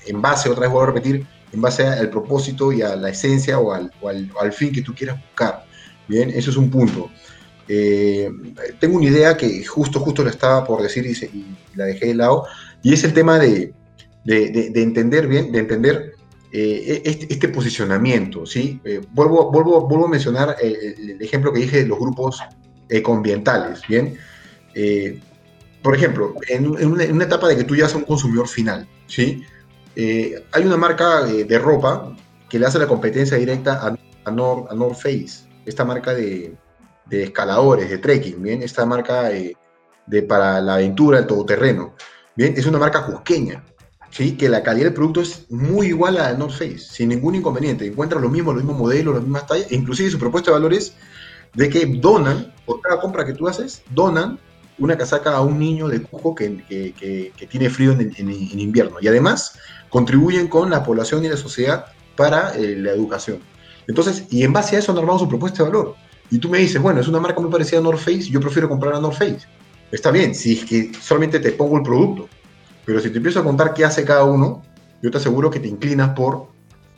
en base, otra vez voy a repetir, en base al propósito y a la esencia o al, al, fin que tú quieras buscar, ¿bien? Eso es un punto. Eh, tengo una idea que justo, justo lo estaba por decir y, la dejé de lado, y es el tema de, de, de entender bien, de entender eh, este, este, posicionamiento, ¿sí? Eh, vuelvo, vuelvo, vuelvo a mencionar eh, el, ejemplo que dije de los grupos ecoambientales, ¿bien? por ejemplo, en, una, etapa de que tú ya eres un consumidor final, ¿sí? hay una marca de ropa que le hace la competencia directa a, a, North, Face, esta marca de, de, escaladores, de trekking, ¿bien? Esta marca de, para la aventura, el todoterreno, ¿bien? Es una marca cusqueña, ¿sí? que la calidad del producto es muy igual a la North Face, sin ningún inconveniente. Encuentran lo mismo, los mismos modelos, las mismas tallas, e inclusive su propuesta de valores de que donan, por cada compra que tú haces, donan una casaca a un niño de cujo que, que, tiene frío en, invierno. Y además contribuyen con la población y la sociedad para eh, la educación. Entonces, y en base a eso han armado su propuesta de valor. Y tú me dices, bueno, es una marca muy parecida a North Face, yo prefiero comprar a North Face. Está bien, si es que solamente te pongo el producto. Pero si te empiezo a contar qué hace cada uno, yo te aseguro que te inclinas por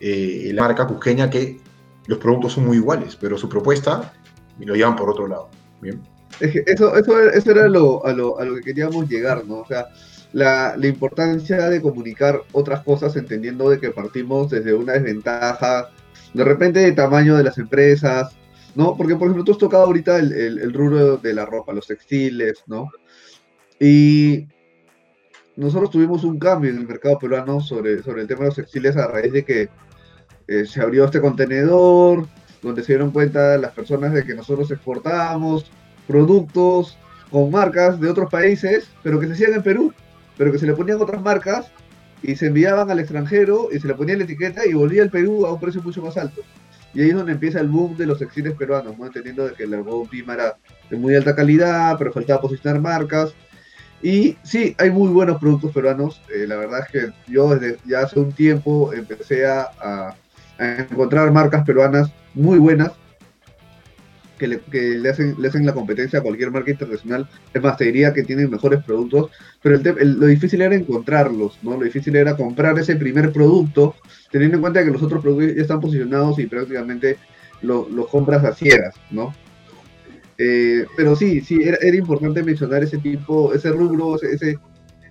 eh, la marca cusqueña que los productos son muy iguales, pero su propuesta lo llevan por otro lado. ¿bien? Eso, eso, eso era lo, a, lo, a, lo, que queríamos llegar, ¿no? O sea, la, la, importancia de comunicar otras cosas entendiendo de que partimos desde una desventaja, de repente de tamaño de las empresas, ¿no? Porque, por ejemplo, tú has tocado ahorita el, el, el rubro de la ropa, los textiles, ¿no? Y nosotros tuvimos un cambio en el mercado peruano sobre, sobre el tema de los textiles a raíz de que eh, se abrió este contenedor, donde se dieron cuenta las personas de que nosotros exportábamos productos con marcas de otros países, pero que se hacían en Perú, pero que se le ponían otras marcas y se enviaban al extranjero y se le ponía la etiqueta y volvía al Perú a un precio mucho más alto. Y ahí es donde empieza el boom de los textiles peruanos, ¿no? entendiendo de que el algodón pima era de muy alta calidad, pero faltaba posicionar marcas. Y sí, hay muy buenos productos peruanos. Eh, la verdad es que yo desde ya hace un tiempo empecé a, encontrar marcas peruanas muy buenas que, le, hacen, le hacen la competencia a cualquier marca internacional. Es más, te diría que tienen mejores productos, pero lo difícil era encontrarlos, ¿no? Lo difícil era comprar ese primer producto, teniendo en cuenta que los otros productos ya están posicionados y prácticamente los compras a ciegas, ¿no? Eh, pero sí, sí, era, importante mencionar ese tipo, ese rubro, ese,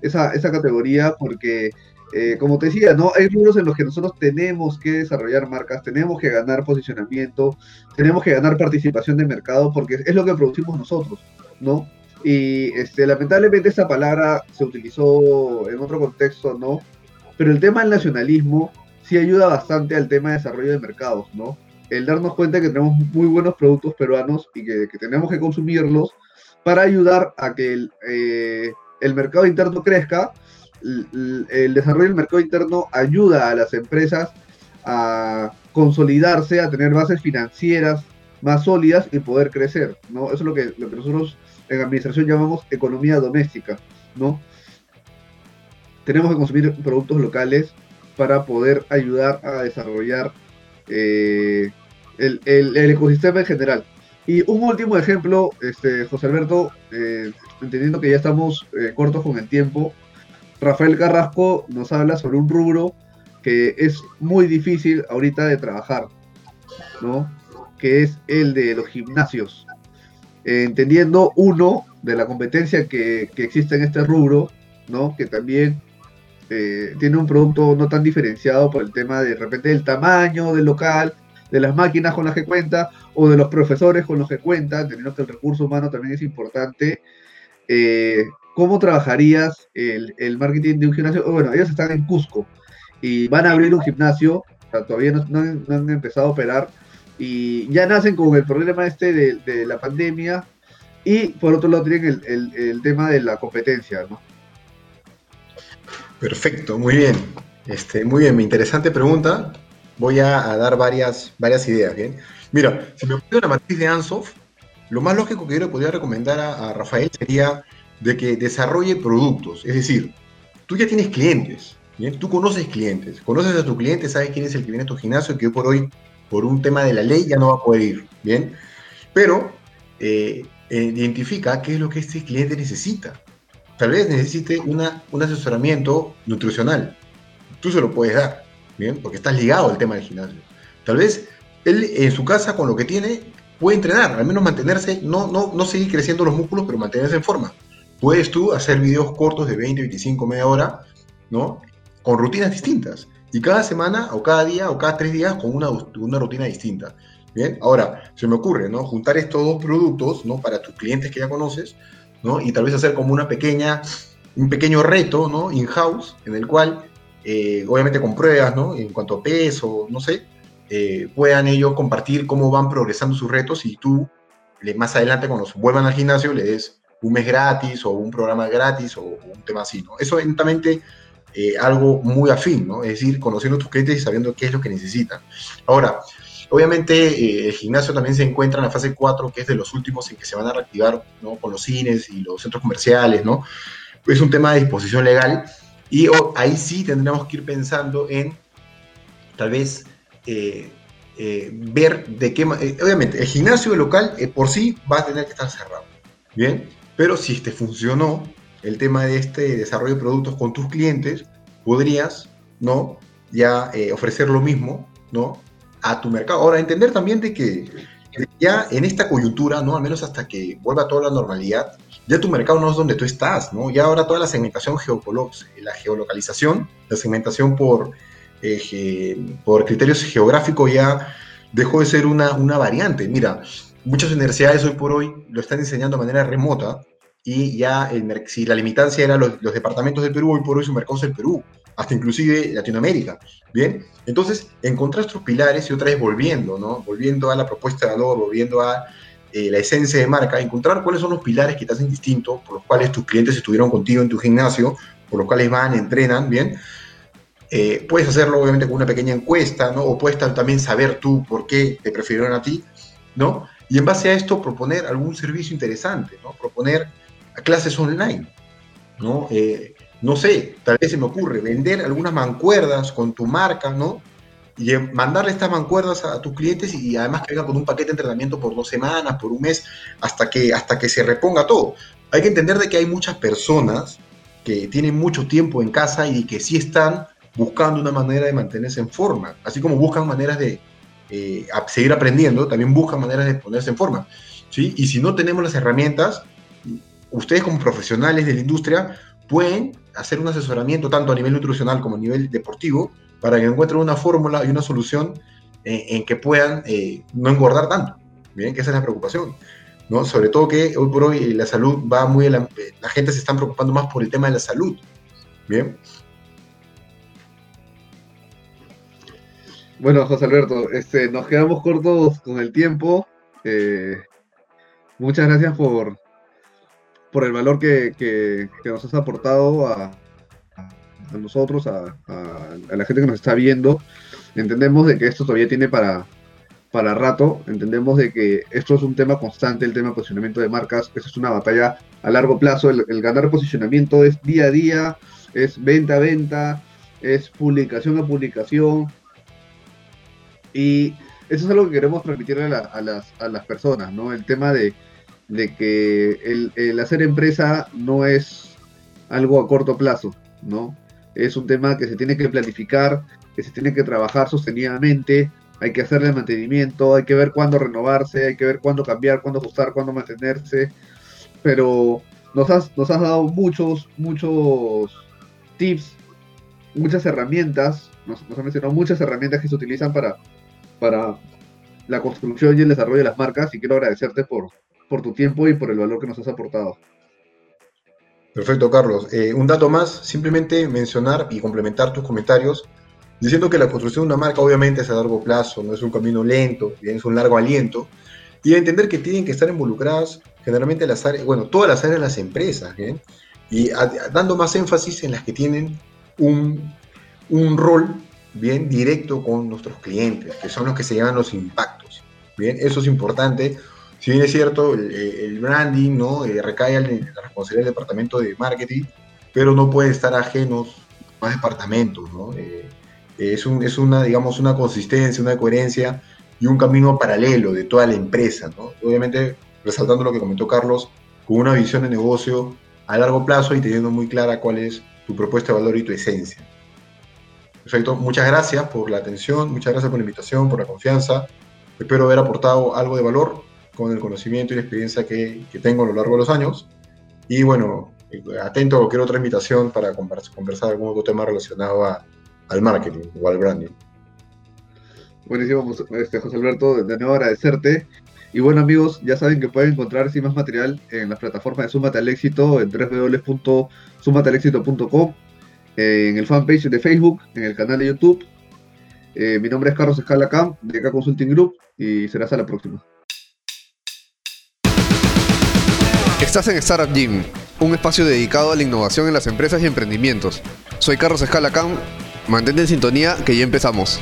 esa, esa categoría, porque eh, como te decía, ¿no? Hay rubros en los que nosotros tenemos que desarrollar marcas, tenemos que ganar posicionamiento, tenemos que ganar participación de mercado, porque es lo que producimos nosotros, ¿no? Y este, lamentablemente esa palabra se utilizó en otro contexto, ¿no? Pero el tema del nacionalismo sí ayuda bastante al tema de desarrollo de mercados, ¿no? El darnos cuenta que tenemos muy buenos productos peruanos y que, tenemos que consumirlos para ayudar a que el, eh, mercado interno crezca el desarrollo del mercado interno ayuda a las empresas a consolidarse, a tener bases financieras más sólidas y poder crecer, ¿no? Eso es lo que, lo que nosotros en administración llamamos economía doméstica, ¿no? Tenemos que consumir productos locales para poder ayudar a desarrollar eh, el, ecosistema en general. Y un último ejemplo, este, José Alberto, eh, entendiendo que ya estamos eh, cortos con el tiempo, Rafael Carrasco nos habla sobre un rubro que es muy difícil ahorita de trabajar, ¿no? Que es el de los gimnasios. entendiendo uno de la competencia que, existe en este rubro, ¿no? Que también eh, tiene un producto no tan diferenciado por el tema de, de repente del tamaño del local, de las máquinas con las que cuenta o de los profesores con los que cuenta, entendiendo que el recurso humano también es importante. Eh, ¿cómo trabajarías el, marketing de un gimnasio? Bueno, ellos están en Cusco y van a abrir un gimnasio, todavía no, han, empezado a operar y ya nacen con el problema este de, la pandemia y por otro lado tienen el, tema de la competencia, ¿no? Perfecto, muy bien. Este, muy bien, mi interesante pregunta. Voy a, dar varias, ideas, ¿bien? Mira, si me ocurre una matriz de Ansoff, lo más lógico que yo le podría recomendar a Rafael sería de que desarrolle productos. Es decir, tú ya tienes clientes, ¿bien? tú conoces clientes, conoces a tu cliente, sabes quién es el que viene a tu gimnasio, que hoy por hoy, por un tema de la ley, ya no va a poder ir. ¿bien? Pero eh, eh, identifica qué es lo que este cliente necesita. Tal vez necesite una, un asesoramiento nutricional. Tú se lo puedes dar, ¿bien? Porque estás ligado al tema del gimnasio. Tal vez él en su casa con lo que tiene puede entrenar, al menos mantenerse, no, no, no seguir creciendo los músculos, pero mantenerse en forma puedes tú hacer videos cortos de 20, 25, media hora, ¿no? Con rutinas distintas. Y cada semana, o cada día, o cada tres días, con una, una rutina distinta. Bien, ahora, se me ocurre, ¿no? Juntar estos dos productos, ¿no? Para tus clientes que ya conoces, ¿no? Y tal vez hacer como una pequeña, un pequeño reto, ¿no? In-house, en el cual, eh, obviamente con pruebas, ¿no? En cuanto a peso, no sé, eh, puedan ellos compartir cómo van progresando sus retos y tú, más adelante, cuando vuelvan al gimnasio, le des un mes gratis o un programa gratis o un tema así, ¿no? Eso es netamente eh, algo muy afín, ¿no? Es decir, conociendo a tus clientes y sabiendo qué es lo que necesitan. Ahora, obviamente eh, el gimnasio también se encuentra en la fase 4, que es de los últimos en que se van a reactivar, ¿no? Con los cines y los centros comerciales, ¿no? Es un tema de disposición legal y ahí sí tendríamos que ir pensando en tal vez... Eh, ver de qué obviamente el gimnasio local por sí va a tener que estar cerrado bien pero si te funcionó el tema de este desarrollo de productos con tus clientes, podrías, ¿no? Ya eh, ofrecer lo mismo, ¿no? A tu mercado. Ahora, entender también de que ya en esta coyuntura, ¿no? Al menos hasta que vuelva toda la normalidad, ya tu mercado no es donde tú estás, ¿no? Ya ahora toda la segmentación la geolocalización, la segmentación por, eh, por criterios geográficos ya dejó de ser una, una variante. Mira, muchas universidades hoy por hoy lo están enseñando de manera remota y ya el, si la limitancia era los, departamentos del Perú, hoy por hoy su mercado es el Perú, hasta inclusive Latinoamérica. Bien, entonces encontrar estos pilares y otra vez volviendo, ¿no? Volviendo a la propuesta de valor, volviendo a eh, la esencia de marca, encontrar cuáles son los pilares que te hacen distinto, por los cuales tus clientes estuvieron contigo en tu gimnasio, por los cuales van, entrenan, ¿bien? Eh, puedes hacerlo obviamente con una pequeña encuesta, ¿no? O puedes también saber tú por qué te prefirieron a ti, ¿no? Y en base a esto proponer algún servicio interesante, ¿no? Proponer clases online, ¿no? Eh, no sé, tal vez se me ocurre vender algunas mancuerdas con tu marca, ¿no? Y mandarle estas mancuerdas a, tus clientes y además que venga con un paquete de entrenamiento por dos semanas, por un mes, hasta que, hasta que se reponga todo. Hay que entender de que hay muchas personas que tienen mucho tiempo en casa y que sí están buscando una manera de mantenerse en forma, así como buscan maneras de eh, seguir aprendiendo, también buscan maneras de ponerse en forma. ¿sí? Y si no tenemos las herramientas, ustedes como profesionales de la industria pueden hacer un asesoramiento tanto a nivel nutricional como a nivel deportivo para que encuentren una fórmula y una solución en, que puedan eh, no engordar tanto. Bien, que esa es la preocupación. ¿no? Sobre todo que hoy por hoy la salud va muy... La, la gente se está preocupando más por el tema de la salud. Bien, Bueno, José Alberto, este, nos quedamos cortos con el tiempo. Eh, muchas gracias por, por el valor que, nos has aportado a, nosotros, a, la gente que nos está viendo. Entendemos de que esto todavía tiene para, para rato. Entendemos de que esto es un tema constante, el tema de posicionamiento de marcas. Esto es una batalla a largo plazo. El, el ganar posicionamiento es día a día, es venta a venta, es publicación a publicación y eso es algo que queremos transmitirle a, las, personas, ¿no? El tema de, que el, hacer empresa no es algo a corto plazo, ¿no? Es un tema que se tiene que planificar, que se tiene que trabajar sostenidamente, hay que hacerle mantenimiento, hay que ver cuándo renovarse, hay que ver cuándo cambiar, cuándo ajustar, cuándo mantenerse. Pero nos has, nos has dado muchos, muchos tips, muchas herramientas, nos, nos has mencionado muchas herramientas que se utilizan para, para la construcción y el desarrollo de las marcas y quiero agradecerte por, por tu tiempo y por el valor que nos has aportado. Perfecto, Carlos. Eh, un dato más, simplemente mencionar y complementar tus comentarios, diciendo que la construcción de una marca obviamente es a largo plazo, no es un camino lento, es un largo aliento, y entender que tienen que estar involucradas generalmente las áreas, bueno, todas las áreas de las empresas, y dando más énfasis en las que tienen un, un rol bien directo con nuestros clientes, que son los que se llevan los impactos. Bien, eso es importante. Si bien es cierto, el, branding ¿no? Eh, recae en la responsabilidad del departamento de marketing, pero no puede estar ajenos a departamentos. ¿no? Eh, es, un, es una, digamos, una consistencia, una coherencia y un camino paralelo de toda la empresa. ¿no? Obviamente, resaltando lo que comentó Carlos, con una visión de negocio a largo plazo y teniendo muy clara cuál es tu propuesta de valor y tu esencia. Perfecto, muchas gracias por la atención, muchas gracias por la invitación, por la confianza. Espero haber aportado algo de valor con el conocimiento y la experiencia que, tengo a lo largo de los años. Y bueno, atento a cualquier otra invitación para conversar algún otro tema relacionado al marketing o al branding. Buenísimo, pues, este, José Alberto, de nuevo agradecerte. Y bueno amigos, ya saben que pueden encontrar sin más material en las plataformas de Súmate al Éxito en www.sumatealexito.com en el fanpage de Facebook, en el canal de YouTube. Eh, mi nombre es Carlos Escala Camp de K Consulting Group y será hasta la próxima. Estás en Startup Gym, un espacio dedicado a la innovación en las empresas y emprendimientos. Soy Carlos Escala Camp, mantente en sintonía que ya empezamos.